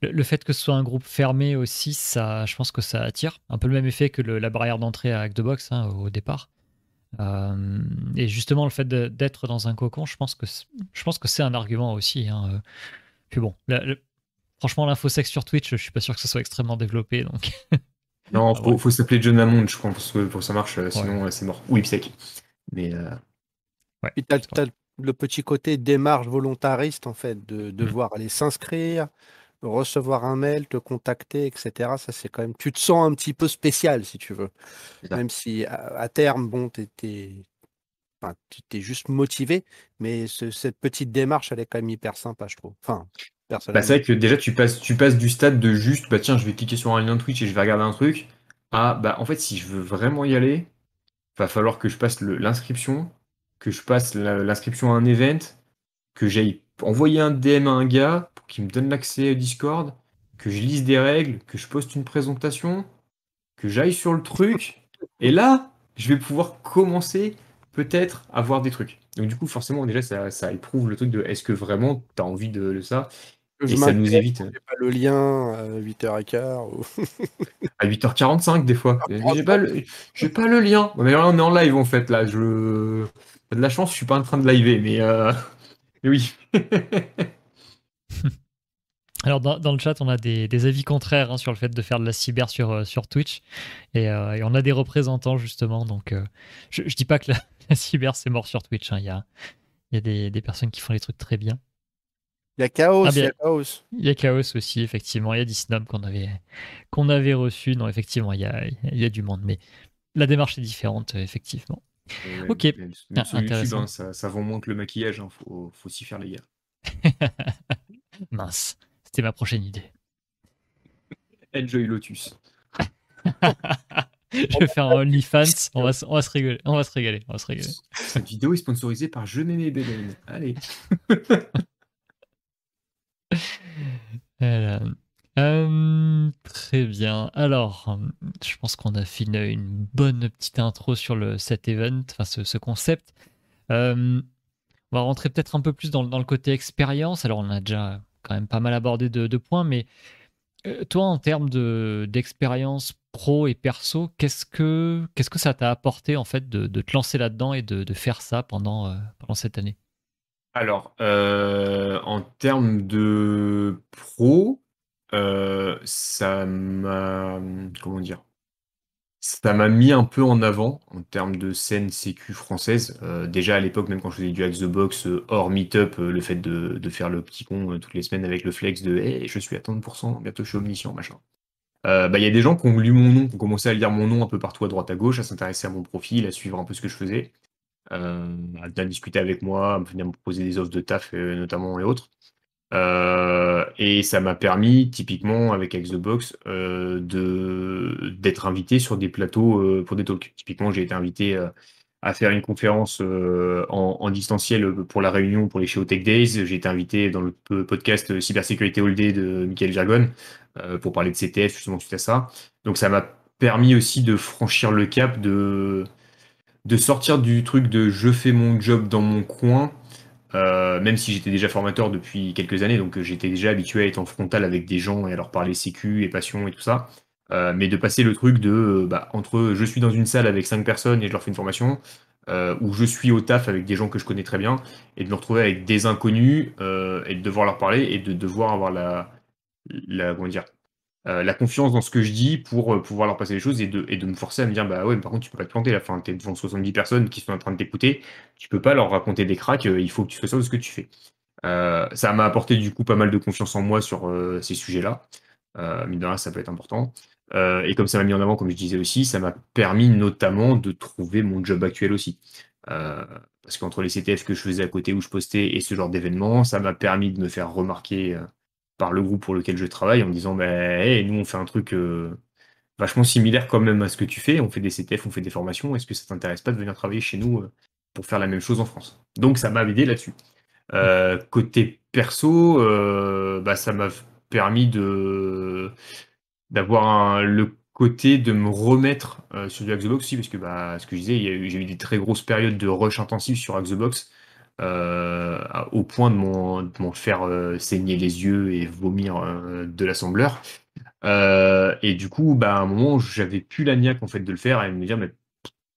Speaker 1: Le, fait que ce soit un groupe fermé aussi, ça, je pense que ça attire. Un peu le même effet que la barrière d'entrée à Hack the Box hein, au départ. Euh, et justement, le fait d'être dans un cocon, je pense que je pense que c'est un argument aussi. Hein. Puis bon, franchement, l'infosex sur Twitch, je suis pas sûr que ce soit extrêmement développé, donc.
Speaker 2: non, faut, faut s'appeler John Hammond, je crois, pour que ça marche. Sinon, c'est mort. Ou Ipsec. Mais euh,
Speaker 3: ouais, tu as, le petit côté démarche volontariste, en fait, de mmh. devoir aller s'inscrire, recevoir un mail, te contacter, etc. Ça, c'est quand même. Tu te sens un petit peu spécial, si tu veux. Même si à, terme, bon, tu étais. Enfin, tu juste motivé, mais cette petite démarche, elle est quand même hyper sympa, je trouve. Enfin,
Speaker 2: bah, c'est vrai que déjà, tu passes, tu passes du stade de juste, bah tiens, je vais cliquer sur un lien Twitch et je vais regarder un truc, à, bah en fait, si je veux vraiment y aller, va falloir que je passe l'inscription, que je passe l'inscription à un event, que j'aille envoyer un DM à un gars pour qu'il me donne l'accès au Discord, que je lise des règles, que je poste une présentation, que j'aille sur le truc, et là, je vais pouvoir commencer peut-être à voir des trucs. Donc du coup, forcément, déjà, ça, ça éprouve le truc de est-ce que vraiment tu as envie de, ça?
Speaker 3: Et ça nous évite. pas le lien à 8h15 ou...
Speaker 2: à 8h45 des fois. Ah, j'ai pas, le... pas le lien. Mais là, on est en live en fait. Là, je. de la chance, je suis pas en train de liver, mais, euh... mais oui.
Speaker 1: Alors dans, le chat, on a des, avis contraires hein, sur le fait de faire de la cyber sur, euh, sur Twitch. Euh, et, on a des représentants justement. Donc euh, je, je dis pas que la, cyber c'est mort sur Twitch. Hein. Il y a, y a des, des, personnes qui font les trucs très bien.
Speaker 3: Il y a Chaos, ah, il y a Chaos.
Speaker 1: Il y a Chaos aussi, effectivement. Il y a Disnom qu'on avait, qu'on avait reçu. Non, effectivement, il y, a, il y a du monde. Mais la démarche est différente, effectivement. ok.
Speaker 2: Ah, intéressant. Hein, ça, ça vend moins que le maquillage. Il hein. faut, faut s'y faire, les gars.
Speaker 1: Mince. C'était ma prochaine idée.
Speaker 2: Enjoy Lotus.
Speaker 1: Je vais faire un OnlyFans. On va, on va se régaler. On va se régaler. On va se régaler.
Speaker 2: Cette vidéo est sponsorisée par Je n'aimais Bélène. Allez.
Speaker 1: Euh, très bien. Alors, je pense qu'on a fait une, bonne petite intro sur le, cet event, enfin ce, concept. Euh, on va rentrer peut-être un peu plus dans, le côté expérience. Alors, on a déjà quand même pas mal abordé de, points, mais toi, en termes d'expérience pro et perso, qu'est-ce que, que ça t'a apporté en fait de, te lancer là-dedans et de, faire ça pendant, pendant cette année?
Speaker 2: Alors, euh, en termes de pro, euh, ça m'a comment dire? Ça m'a mis un peu en avant en termes de scène sécu française. Euh, déjà à l'époque, même quand je faisais du Hack the Box euh, hors meet-up, euh, le fait de, faire le petit con toutes les semaines avec le flex de hey, je suis à 30%, bientôt je suis omniscient, machin. Bah, il y a des gens qui ont lu mon nom, qui ont commencé à lire mon nom un peu partout à droite à gauche, à s'intéresser à mon profil, à suivre un peu ce que je faisais, à discuter avec moi, à venir me proposer des offres de taf notamment et autres. Euh, et ça m'a permis, typiquement avec Xbox, euh, de d'être invité sur des plateaux euh, pour des talks. Typiquement, j'ai été invité euh, à faire une conférence en, distanciel pour la réunion pour les Chez Tech Days. J'ai été invité dans le podcast Cybersécurité All Day de Michael Jargon pour parler de CTF justement suite à ça. Donc ça m'a permis aussi de franchir le cap de de sortir du truc de je fais mon job dans mon coin euh, même si j'étais déjà formateur depuis quelques années, donc euh, j'étais déjà habitué à être en frontal avec des gens et à leur parler sécu et passion et tout ça. Euh, mais de passer le truc de bah, entre je suis dans une salle avec cinq personnes et je leur fais une formation, ou je suis au taf avec des gens que je connais très bien, et de me retrouver avec des inconnus et de devoir leur parler et de devoir avoir la, la comment dire euh, la confiance dans ce que je dis pour euh, pouvoir leur passer les choses et de, me forcer à me dire bah ouais, par contre, tu peux pas te planter là. Enfin, t'es devant 70 personnes qui sont en train de t'écouter, tu peux pas leur raconter des cracks, euh, il faut que tu sois sûr de ce que tu fais. ça m'a apporté du coup pas mal de confiance en moi sur ces sujets-là. mine de rien, ça peut être important. et comme ça m'a mis en avant, comme je disais aussi, ça m'a permis notamment de trouver mon job actuel aussi. parce qu'entre les CTF que je faisais à côté où je postais et ce genre d'événements, ça m'a permis de me faire remarquer par le groupe pour lequel je travaille en me disant bah, nous on fait un truc euh, vachement similaire quand même à ce que tu fais, on fait des CTF, on fait des formations, est-ce que ça t'intéresse pas de venir travailler chez nous euh, pour faire la même chose en France? Donc ça m'a aidé là-dessus. Euh, côté perso, bah, ça m'a permis de d'avoir le côté de me remettre sur du Xbox aussi, parce que bah, ce que je disais, j'ai eu des très grosses périodes de rush intensif sur Xbox euh, au point de m'en faire euh, saigner les yeux et vomir euh, de l'assembleur. et du coup, bah, à un moment, j'avais plus la niaque en fait de le faire et me dire, mais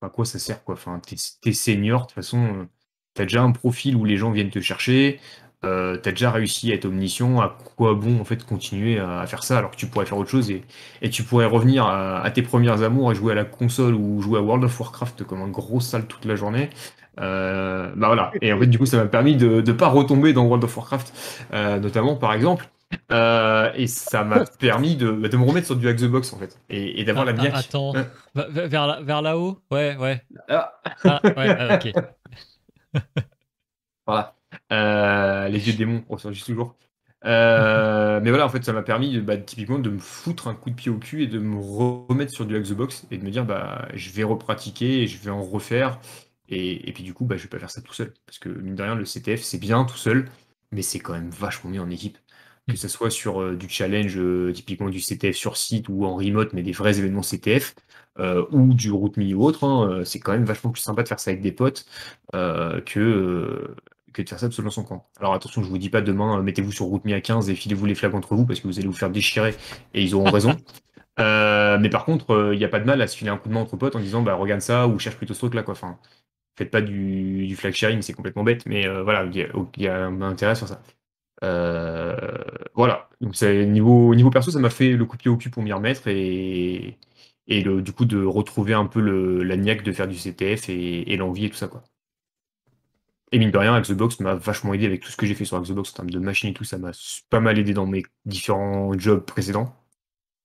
Speaker 2: à quoi ça sert quoi? Enfin, t'es senior, de toute façon, t'as déjà un profil où les gens viennent te chercher. Euh, t'as déjà réussi à être omniscient, à quoi bon en fait continuer à, faire ça alors que tu pourrais faire autre chose et, et tu pourrais revenir à, tes premières amours et jouer à la console ou jouer à World of Warcraft comme un gros sale toute la journée euh, bah voilà. Et en fait, du coup, ça m'a permis de ne pas retomber dans World of Warcraft, euh, notamment, par exemple. Euh, et ça m'a permis de, de, me remettre sur du Hack the Box, en fait. Et, d'avoir la niaque.
Speaker 1: Attends, vers, là, vers là-haut? Ouais, ouais. Ah. ah ouais, ok.
Speaker 2: voilà. Les yeux de démon ressurgissent toujours. mais voilà, en fait, ça m'a permis bah, typiquement de me foutre un coup de pied au cul et de me remettre sur du Hack the Box et de me dire, bah, je vais repratiquer et je vais en refaire. Et, puis du coup, bah, je vais pas faire ça tout seul. Parce que mine de rien, le CTF, c'est bien tout seul, mais c'est quand même vachement mieux en équipe. Que ce soit sur euh, du challenge, euh, typiquement du CTF sur site ou en remote, mais des vrais événements CTF, euh, ou du RootMe ou autre, hein, c'est quand même vachement plus sympa de faire ça avec des potes que, que de faire ça tout seul dans son coin. Alors attention, je vous dis pas demain, mettez-vous sur RootMe à 15 et filez-vous les flags entre vous parce que vous allez vous faire déchirer et ils auront raison. mais par contre, il n'y a pas de mal à se filer un coup de main entre potes en disant bah regarde ça ou cherche plutôt ce truc là quoi. Enfin, faites pas du, flag sharing, c'est complètement bête, mais euh, voilà, il y, a un intérêt sur ça. Euh, voilà, donc c'est niveau, niveau perso, ça m'a fait le coup de pied au cul pour m'y remettre et, et le, du coup de retrouver un peu le, la niaque de faire du CTF et, l'envie et tout ça quoi. Et mine de rien, Xbox m'a vachement aidé avec tout ce que j'ai fait sur Xbox en termes de machine et tout, ça m'a pas mal aidé dans mes différents jobs précédents.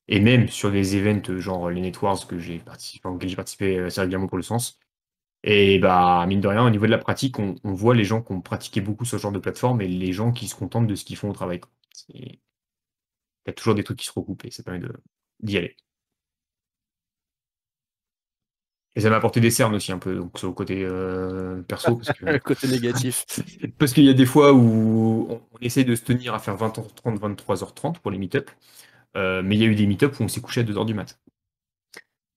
Speaker 2: Et même sur des events genre les Networks que j'ai participé, auxquels j'ai participé assez régulièrement pour le sens. Et bah, mine de rien, au niveau de la pratique, on, voit les gens qui ont pratiqué beaucoup ce genre de plateforme et les gens qui se contentent de ce qu'ils font au travail. Il y a toujours des trucs qui se recoupent et ça permet d'y aller. Et ça m'a apporté des cernes aussi un peu, donc sur le côté euh, perso. Parce
Speaker 3: que... côté négatif.
Speaker 2: parce qu'il y a des fois où on, essaye de se tenir à faire 20h30, 23h30 pour les meet-up, euh, mais il y a eu des meet-up où on s'est couché à 2h du mat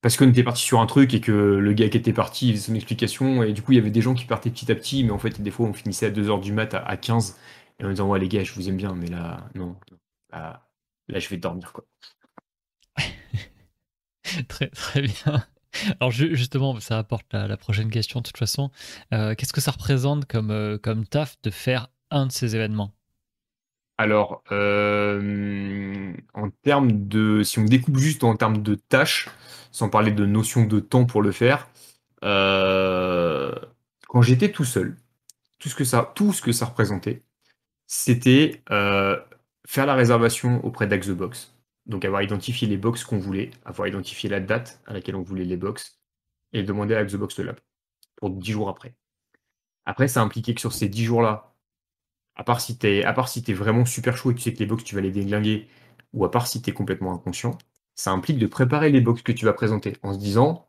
Speaker 2: parce qu'on était parti sur un truc et que le gars qui était parti il faisait son explication et du coup il y avait des gens qui partaient petit à petit mais en fait des fois on finissait à 2h du mat à, 15 et en disant ouais les gars je vous aime bien mais là non là, je vais dormir quoi
Speaker 1: très très bien alors justement ça apporte la, prochaine question de toute façon euh, qu'est-ce que ça représente comme, euh, comme taf de faire un de ces événements?
Speaker 2: Alors, euh, en termes de. Si on découpe juste en termes de tâches, sans parler de notion de temps pour le faire, quand j'étais tout seul, tout ce que ça, tout ce que ça représentait, c'était faire la réservation auprès d'Axebox. Donc avoir identifié les box qu'on voulait, avoir identifié la date à laquelle on voulait les box, et demander à Xbox le lab pour 10 jours après. Après, ça impliquait que sur ces 10 jours-là, à part si t'es, si es vraiment super chaud et tu sais que les box tu vas les déglinguer, ou à part si tu es complètement inconscient, ça implique de préparer les box que tu vas présenter en se disant,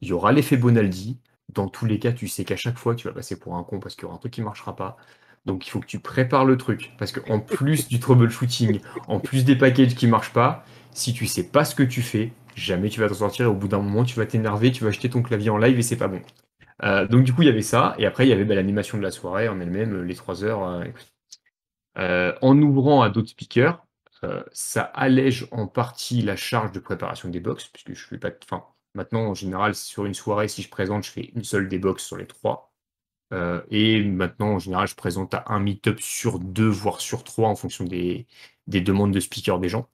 Speaker 2: il y aura l'effet Bonaldi. Dans tous les cas, tu sais qu'à chaque fois, tu vas passer pour un con parce qu'il y aura un truc qui marchera pas. Donc il faut que tu prépares le truc. Parce qu'en plus du troubleshooting, en plus des packages qui marchent pas, si tu sais pas ce que tu fais, jamais tu vas t'en sortir et au bout d'un moment, tu vas t'énerver, tu vas acheter ton clavier en live et c'est pas bon. Euh, donc du coup, il y avait ça. Et après, il y avait bah, l'animation de la soirée en elle-même, les 3 heures. Euh, euh, en ouvrant à d'autres speakers, ça allège en partie la charge de préparation des box, puisque je fais pas. Enfin, maintenant, en général, sur une soirée, si je présente, je fais une seule des box sur les trois. Et maintenant, en général, je présente à un meet-up sur deux, voire sur trois, en fonction des, des demandes de speakers des gens.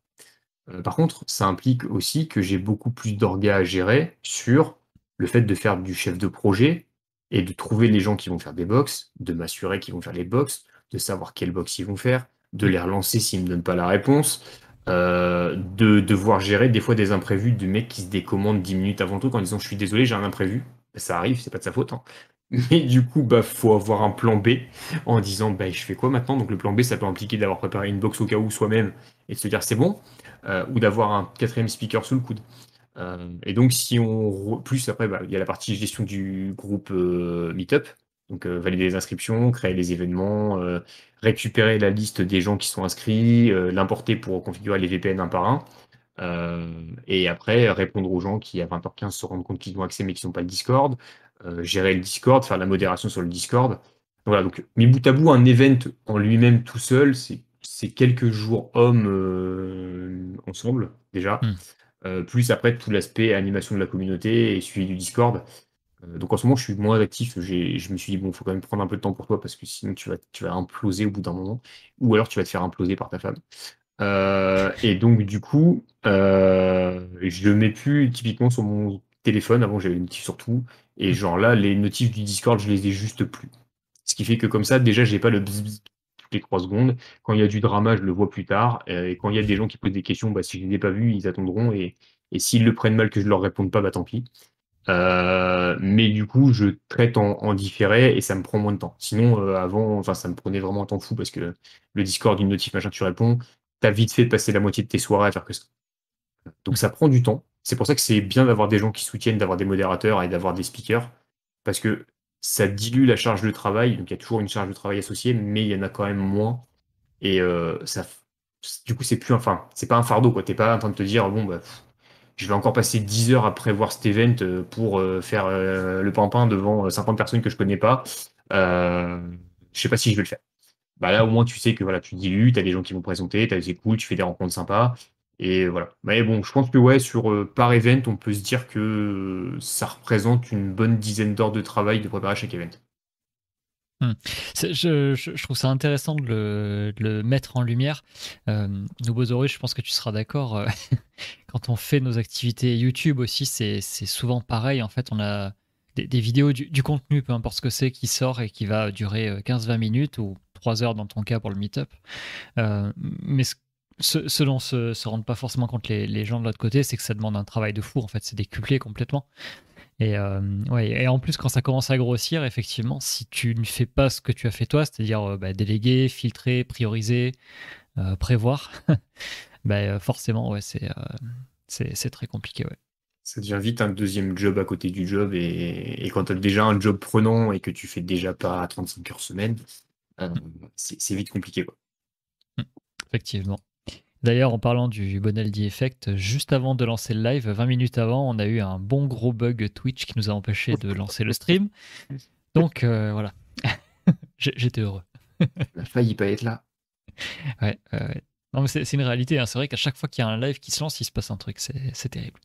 Speaker 2: Euh, par contre, ça implique aussi que j'ai beaucoup plus d'orgas à gérer sur le fait de faire du chef de projet et de trouver les gens qui vont faire des box, de m'assurer qu'ils vont faire les box, de savoir quelle box ils vont faire, de les relancer s'ils ne me donnent pas la réponse, euh, de devoir gérer des fois des imprévus de mecs qui se décommandent 10 minutes avant truc en disant je suis désolé, j'ai un imprévu. Ça arrive, c'est pas de sa faute. Hein. Mais du coup, bah, faut avoir un plan B en disant bah, je fais quoi maintenant? Donc le plan B, ça peut impliquer d'avoir préparé une box au cas où soi-même et de se dire c'est bon. Euh, ou d'avoir un quatrième speaker sous le coude. Euh, et donc, si on. Plus après, bah, il y a la partie gestion du groupe euh, Meetup. Donc, valider les inscriptions, créer les événements, récupérer la liste des gens qui sont inscrits, l'importer pour configurer les VPN un par un. et après, répondre aux gens qui, à 20h15, se rendent compte qu'ils ont accès mais qui n'ont pas le Discord. Gérer le Discord, faire la modération sur le Discord. Voilà, donc, mis bout à bout, un event en lui-même tout seul, c'est quelques jours hommes euh, ensemble, déjà. Hmm. Euh, plus après tout l'aspect animation de la communauté et suivi du Discord. Euh, donc en ce moment, je suis moins actif. Je me suis dit, bon, il faut quand même prendre un peu de temps pour toi parce que sinon tu vas, tu vas imploser au bout d'un moment. Ou alors tu vas te faire imploser par ta femme. et donc, du coup, je le mets plus typiquement sur mon téléphone. Avant, j'avais une notif sur tout. Et hmm. genre là, les notifs du Discord, je les ai juste plus. Ce qui fait que comme ça, déjà, j'ai pas le bzz les trois secondes. Quand il y a du drama, je le vois plus tard. Euh, et quand il y a des gens qui posent des questions, bah, si je ne les ai pas vus, ils attendront. Et, s'ils le prennent mal que je leur réponde pas, bah tant pis. Euh, mais du coup, je traite en, différé et ça me prend moins de temps. Sinon, euh, avant, enfin, ça me prenait vraiment un temps fou parce que le Discord, une notif, machin, tu réponds. T'as vite fait de passer la moitié de tes soirées à faire que ça. Donc ça prend du temps. C'est pour ça que c'est bien d'avoir des gens qui soutiennent, d'avoir des modérateurs et d'avoir des speakers. Parce que ça dilue la charge de travail. Donc il y a toujours une charge de travail associée, mais il y en a quand même moins. Et euh, ça, du coup, c'est plus, enfin, c'est pas un fardeau. Tu n'es pas en train de te dire, bon, bah, je vais encore passer 10 heures à prévoir cet event euh, pour euh, faire le pampin devant 50 personnes que je connais pas. je sais pas si je vais le faire. Bah là, au moins, tu sais que voilà, tu dilues, tu as des gens qui vont présenter, c'est cool, tu fais des rencontres sympas. Et voilà. Mais bon, je pense que ouais, sur euh, par event, on peut se dire que ça représente une bonne dizaine d'heures de travail de préparer chaque event.
Speaker 1: Hmm. Je, trouve ça intéressant de le, mettre en lumière. Euh, je pense que tu seras d'accord. Euh, quand on fait nos activités YouTube aussi, c'est souvent pareil. En fait, on a des, vidéos, du, contenu, peu importe ce que c'est, qui sort et qui va durer 15-20 euh, minutes ou 3 heures dans ton cas pour le meet-up. mais ce ce, dont se, se rendent pas forcément compte les, gens de l'autre côté, c'est que ça demande un travail de fou. En fait, c'est décuplé complètement. Et, euh, ouais, et en plus, quand ça commence à grossir, effectivement, si tu ne fais pas ce que tu as fait toi, c'est-à-dire euh, bah, déléguer, filtrer, prioriser, euh, prévoir, bah, forcément, ouais, c'est, c'est, très compliqué. Ouais.
Speaker 2: Ça devient vite un deuxième job à côté du job. Et, quand tu as déjà un job prenant et que tu fais déjà pas 35 heures semaine, c'est, vite compliqué. Quoi.
Speaker 1: Effectivement. D'ailleurs, en parlant du Bonaldi Effect, juste avant de lancer le live, 20 minutes avant, on a eu un bon gros bug Twitch qui nous a empêché de lancer le stream. Donc euh, voilà, j'étais heureux.
Speaker 2: Il a failli pas être là.
Speaker 1: Ouais, non mais c'est une réalité. Hein. C'est vrai qu'à chaque fois qu'il y a un live qui se lance, il se passe un truc. C'est terrible.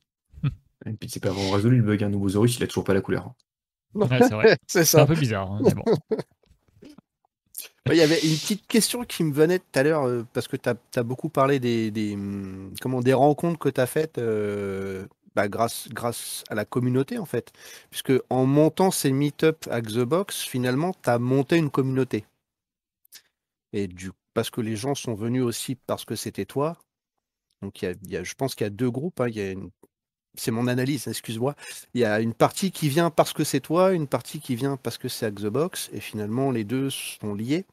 Speaker 2: Et puis c'est pas vraiment résolu le bug. Un nouveau Zorus, il a toujours pas la couleur.
Speaker 1: Ouais, c'est vrai. c'est un peu bizarre, hein, mais bon.
Speaker 3: Il y avait une petite question qui me venait tout à l'heure, euh, parce que tu as, beaucoup parlé des, hum, comment, des rencontres que tu as faites euh, bah, grâce, grâce à la communauté, en fait. Puisque en montant ces meet-up à Xbox, finalement, tu as monté une communauté. Et du, parce que les gens sont venus aussi parce que c'était toi. Donc, il y a, je pense qu'il y a deux groupes. Hein. Il y a c'est mon analyse, excuse-moi. Il y a une partie qui vient parce que c'est toi, une partie qui vient parce que c'est Xbox, et finalement les deux sont liés.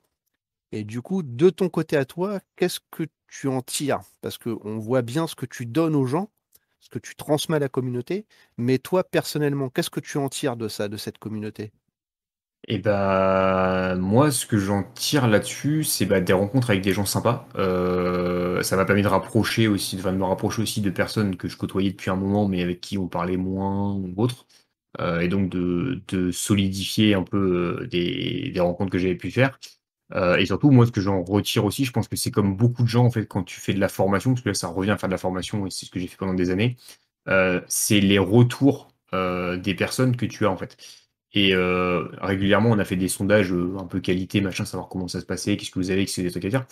Speaker 3: Et du coup, de ton côté à toi, qu'est-ce que tu en tires? Parce qu'on voit bien ce que tu donnes aux gens, ce que tu transmets à la communauté, mais toi personnellement, qu'est-ce que tu en tires de ça, de cette communauté?
Speaker 2: Et bah moi, ce que j'en tire là-dessus, c'est bah, des rencontres avec des gens sympas. Euh, ça m'a permis de rapprocher aussi, de me rapprocher aussi de personnes que je côtoyais depuis un moment, mais avec qui on parlait moins ou autre. Euh, et donc de, solidifier un peu euh, des rencontres que j'avais pu faire. Et surtout, moi, ce que j'en retire aussi, je pense que c'est comme beaucoup de gens, en fait, quand tu fais de la formation, parce que là, ça revient à faire de la formation, et c'est ce que j'ai fait pendant des années, c'est les retours des personnes que tu as, en fait. Et euh, régulièrement, on a fait des sondages euh, un peu qualité, machin, savoir comment ça se passait, qu'est-ce que vous avez, qu'est-ce que des trucs à.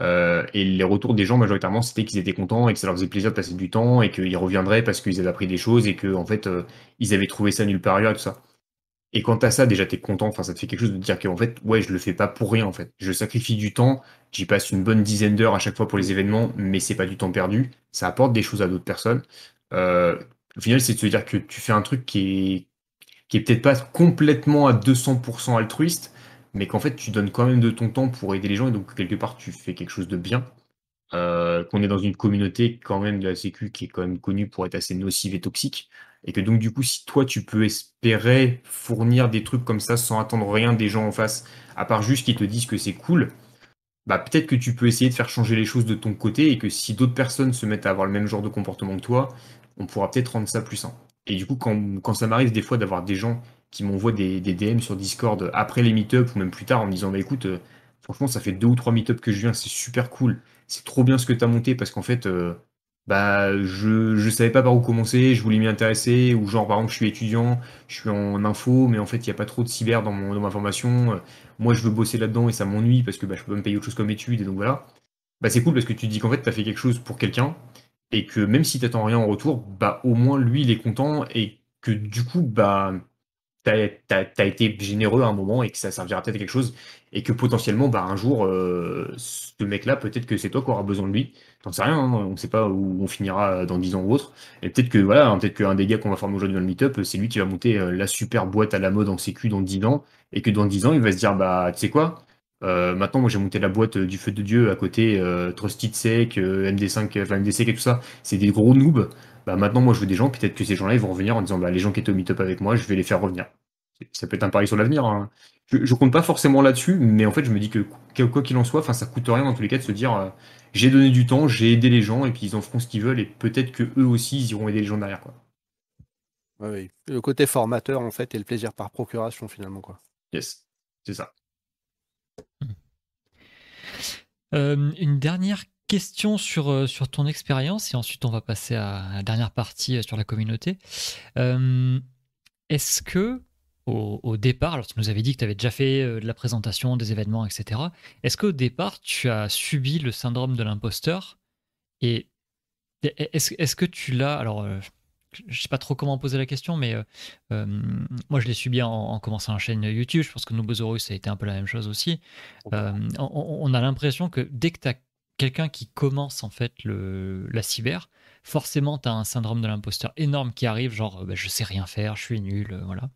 Speaker 2: Euh, et les retours des gens, majoritairement, c'était qu'ils étaient contents et que ça leur faisait plaisir de passer du temps et qu'ils reviendraient parce qu'ils avaient appris des choses et que en fait, ils avaient trouvé ça nulle part ailleurs et tout ça. Et quant à ça, déjà, t'es content, enfin, ça te fait quelque chose de dire qu'en fait, ouais, je le fais pas pour rien, en fait. Je sacrifie du temps, j'y passe une bonne dizaine d'heures à chaque fois pour les événements, mais c'est pas du temps perdu. Ça apporte des choses à d'autres personnes. au final, c'est de se dire que tu fais un truc qui est, qui est peut-être pas complètement à 200% altruiste, mais qu'en fait tu donnes quand même de ton temps pour aider les gens et donc quelque part tu fais quelque chose de bien. Euh, qu'on est dans une communauté quand même de la Sécu qui est quand même connue pour être assez nocive et toxique, et que donc du coup si toi tu peux espérer fournir des trucs comme ça sans attendre rien des gens en face, à part juste qu'ils te disent que c'est cool, bah peut-être que tu peux essayer de faire changer les choses de ton côté et que si d'autres personnes se mettent à avoir le même genre de comportement que toi, on pourra peut-être rendre ça plus sain. Et du coup, quand, ça m'arrive des fois d'avoir des gens qui m'envoient des, DM sur Discord après les meet-up ou même plus tard en me disant bah écoute, euh, franchement, ça fait deux ou trois meet-up que je viens, c'est super cool, c'est trop bien ce que tu as monté parce qu'en fait, euh, bah je, je savais pas par où commencer, je voulais m'y intéresser, ou genre par exemple, je suis étudiant, je suis en info, mais en fait, il n'y a pas trop de cyber dans, mon, dans ma formation, moi je veux bosser là-dedans et ça m'ennuie parce que bah, je peux pas me payer autre chose comme études et donc voilà. Bah c'est cool parce que tu dis qu'en fait, tu as fait quelque chose pour quelqu'un et que même si t'attends rien en retour, bah au moins lui il est content et que du coup bah t'as as, été généreux à un moment et que ça servira peut-être à quelque chose et que potentiellement bah un jour euh, ce mec-là peut-être que c'est toi qui auras besoin de lui. T'en sais rien, hein, on sait pas où on finira dans 10 ans ou autre. Et peut-être que voilà, hein, peut-être qu'un des gars qu'on va former aujourd'hui dans le meetup, c'est lui qui va monter euh, la super boîte à la mode en sécu dans 10 ans et que dans 10 ans il va se dire bah tu sais quoi euh, maintenant, moi j'ai monté la boîte du feu de Dieu à côté, euh, Trusted Sec, euh, MD5, enfin MDSec et tout ça, c'est des gros noobs. Bah maintenant, moi je veux des gens, peut-être que ces gens-là ils vont revenir en disant bah les gens qui étaient au meetup avec moi, je vais les faire revenir. Ça peut être un pari sur l'avenir. Hein. Je, compte pas forcément là-dessus, mais en fait je me dis que quoi qu'il en soit, enfin ça coûte rien dans tous les cas de se dire j'ai donné du temps, j'ai aidé les gens et puis ils en feront ce qu'ils veulent et peut-être que eux aussi ils iront aider les gens derrière quoi.
Speaker 3: Oui, le côté formateur en fait et le plaisir par procuration finalement quoi.
Speaker 2: Yes, c'est ça.
Speaker 1: Euh, une dernière question sur, euh, sur ton expérience et ensuite on va passer à la dernière partie euh, sur la communauté. Est-ce que au, départ, alors tu nous avais dit que tu avais déjà fait de la présentation, des événements, etc. Est-ce qu'au départ tu as subi le syndrome de l'imposteur? Et est-ce est que tu l'as alors je sais pas trop comment poser la question, mais euh, euh, moi je l'ai subi en, commençant la chaîne YouTube. Je pense que Nobosaurus ça a été un peu la même chose aussi. Euh, on, a l'impression que dès que tu as quelqu'un qui commence en fait le, la cyber, forcément tu as un syndrome de l'imposteur énorme qui arrive, genre bah, je sais rien faire, je suis nul, voilà.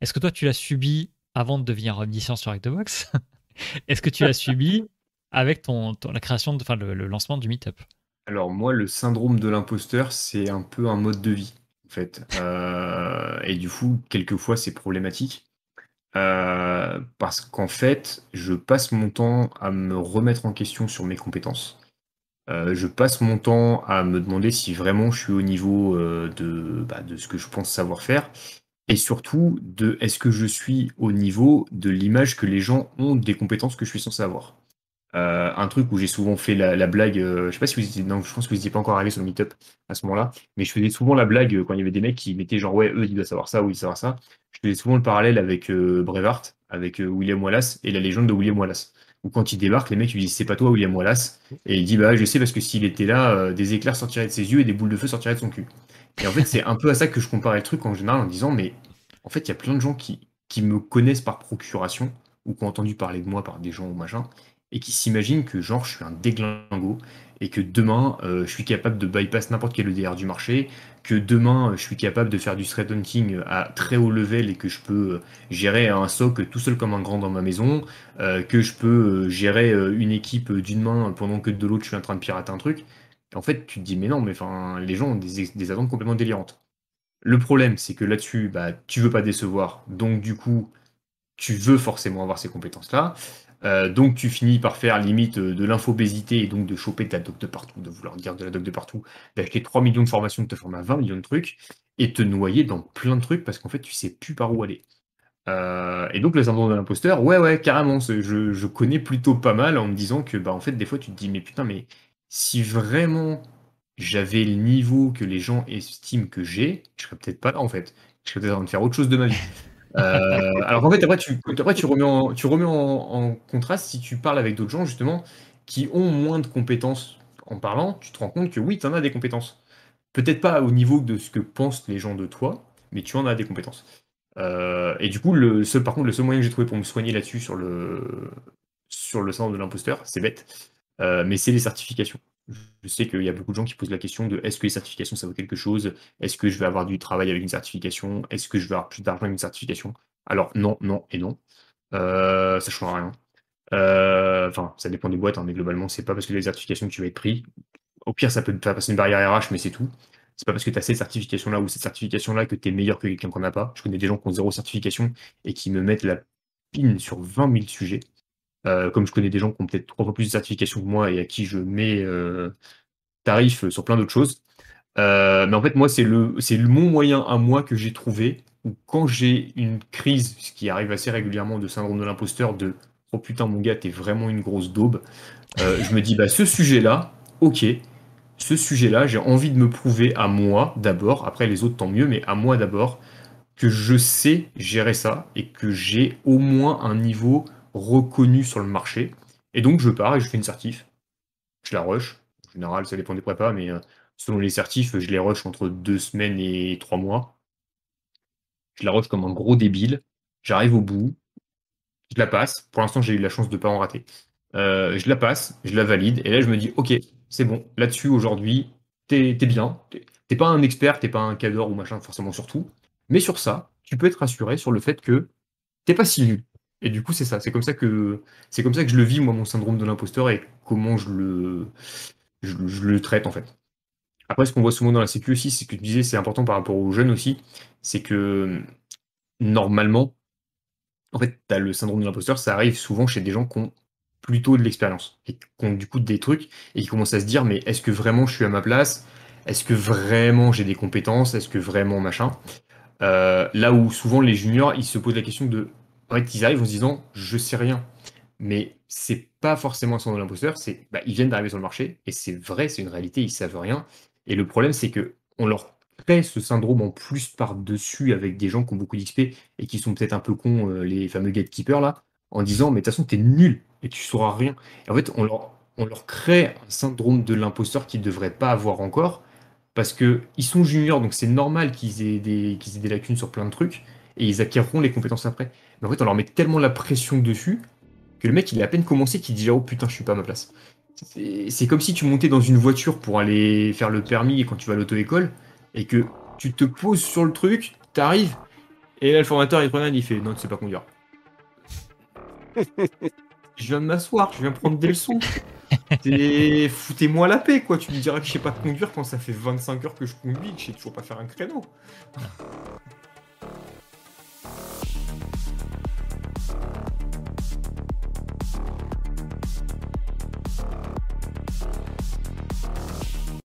Speaker 1: Est-ce que toi tu l'as subi avant de devenir omniscient sur Actobox Est-ce que tu l'as subi avec ton, la création, de, enfin le, le lancement du Meetup?
Speaker 2: Alors moi, le syndrome de l'imposteur, c'est un peu un mode de vie, en fait. Euh, et du coup, quelquefois, c'est problématique. Euh, parce qu'en fait, je passe mon temps à me remettre en question sur mes compétences. Euh, je passe mon temps à me demander si vraiment je suis au niveau de, bah, de ce que je pense savoir faire. Et surtout, de est-ce que je suis au niveau de l'image que les gens ont des compétences que je suis censé avoir. Euh, un truc où j'ai souvent fait la, blague, euh, je sais pas si vous étiez, non, je pense que vous n'étiez pas encore arrivé sur le meetup à ce moment-là, mais je faisais souvent la blague euh, quand il y avait des mecs qui mettaient genre ouais, eux ils doivent savoir ça ou ils savoir ça. Je faisais souvent le parallèle avec Brevart, avec euh, William Wallace et la légende de William Wallace. Où quand il débarque, les mecs lui disent c'est pas toi William Wallace. Et il dit bah je sais parce que s'il était là, euh, des éclairs sortiraient de ses yeux et des boules de feu sortiraient de son cul. Et en fait, c'est un peu à ça que je comparais le truc en général en disant mais en fait, il y a plein de gens qui, qui me connaissent par procuration ou qui ont entendu parler de moi par des gens ou machin et qui s'imaginent que genre je suis un déglingo et que demain euh, je suis capable de bypass n'importe quel EDR du marché, que demain je suis capable de faire du threat hunting à très haut level et que je peux euh, gérer un SOC tout seul comme un grand dans ma maison, euh, que je peux gérer une équipe d'une main pendant que de l'autre je suis en train de pirater un truc. en fait, tu te dis mais non, mais enfin les gens ont des, des attentes complètement délirantes. Le problème, c'est que là-dessus, bah, tu veux pas décevoir, donc du coup, tu veux forcément avoir ces compétences-là. Euh, donc tu finis par faire limite euh, de l'infobésité et donc de choper ta doc de partout, de vouloir dire de la doc de partout, d'acheter 3 millions de formations, de te former à 20 millions de trucs, et te noyer dans plein de trucs parce qu'en fait tu sais plus par où aller. Euh, et donc le syndrome de l'imposteur, ouais ouais carrément, je, je, connais plutôt pas mal en me disant que bah en fait des fois tu te dis mais putain mais si vraiment j'avais le niveau que les gens estiment que j'ai, je serais peut-être pas là en fait. Je serais peut-être en train de faire autre chose de ma vie. Euh, alors en fait, après, tu, après, tu remets, en, tu remets en, contraste si tu parles avec d'autres gens, justement, qui ont moins de compétences en parlant, tu te rends compte que oui, tu en as des compétences. Peut-être pas au niveau de ce que pensent les gens de toi, mais tu en as des compétences. Euh, et du coup, le par contre, le seul moyen que j'ai trouvé pour me soigner là-dessus sur le, sur le de l'imposteur, c'est bête, euh, mais c'est les certifications. Je sais qu'il y a beaucoup de gens qui posent la question de est-ce que les certifications ça vaut quelque chose? Est-ce que je vais avoir du travail avec une certification? Est-ce que je vais avoir plus d'argent avec une certification? Alors non, non et non. Euh, ça ne change rien. Euh, enfin, ça dépend des boîtes, hein, mais globalement, c'est pas parce que les certifications que tu vas être pris. Au pire, ça peut te faire passer une barrière RH, mais c'est tout. C'est pas parce que tu as cette certification-là ou cette certification-là que tu es meilleur que quelqu'un qu'on n'a pas. Je connais des gens qui ont zéro certification et qui me mettent la pine sur 20 000 sujets. Euh, comme je connais des gens qui ont peut-être trois fois plus de certifications que moi et à qui je mets euh, tarif sur plein d'autres choses. Euh, mais en fait, moi, c'est le, mon moyen à moi que j'ai trouvé où quand j'ai une crise, ce qui arrive assez régulièrement de syndrome de l'imposteur, de oh putain mon gars, t'es vraiment une grosse daube. je me dis bah ce sujet-là, ok, ce sujet-là, j'ai envie de me prouver à moi d'abord. Après les autres tant mieux, mais à moi d'abord que je sais gérer ça et que j'ai au moins un niveau reconnu sur le marché. Et donc, je pars et je fais une certif. Je la rush. En général, ça dépend des prépas, mais euh, selon les certifs, je les rush entre deux semaines et trois mois. Je la rush comme un gros débile. J'arrive au bout. Je la passe. Pour l'instant, j'ai eu la chance de ne pas en rater. Euh, je la passe, je la valide. Et là, je me dis, OK, c'est bon. Là-dessus, aujourd'hui, t'es es bien. T'es pas un expert, t'es pas un cadre ou machin, forcément, surtout. Mais sur ça, tu peux être rassuré sur le fait que t'es pas si nul. Et du coup, c'est ça. C'est comme ça que c'est comme ça que je le vis moi mon syndrome de l'imposteur et comment je le je, le traite en fait. Après, ce qu'on voit souvent dans la sécu aussi, c'est que tu disais, c'est important par rapport aux jeunes aussi, c'est que normalement, en fait, as le syndrome de l'imposteur, ça arrive souvent chez des gens qui ont plutôt de l'expérience et qui ont du coup des trucs et qui commencent à se dire, mais est-ce que vraiment je suis à ma place? Est-ce que vraiment j'ai des compétences? Est-ce que vraiment machin? Euh, Là où souvent les juniors, ils se posent la question de en fait, ils arrivent en se disant je sais rien. Mais c'est pas forcément un syndrome de l'imposteur, c'est bah, ils viennent d'arriver sur le marché et c'est vrai, c'est une réalité, ils savent rien. Et le problème, c'est que on leur crée ce syndrome en plus par-dessus avec des gens qui ont beaucoup d'XP et qui sont peut-être un peu cons, euh, les fameux gatekeepers là, en disant mais de toute façon, t'es nul et tu sauras rien. Et en fait, on leur, on leur crée un syndrome de l'imposteur qu'ils ne devraient pas avoir encore parce qu'ils sont juniors, donc c'est normal qu'ils aient, des, aient des lacunes sur plein de trucs et ils acquerront les compétences après. Mais en fait, on leur met tellement la pression dessus que le mec, il a à peine commencé qu'il dit Oh putain, je suis pas à ma place. C'est comme si tu montais dans une voiture pour aller faire le permis quand tu vas à l'auto-école et que tu te poses sur le truc, t'arrives, et là, le formateur, il te il fait Non, tu sais pas conduire. je viens de m'asseoir, je viens prendre des leçons. Foutez-moi la paix, quoi. Tu me diras que je sais pas conduire quand ça fait 25 heures que je conduis que je sais toujours pas faire un créneau.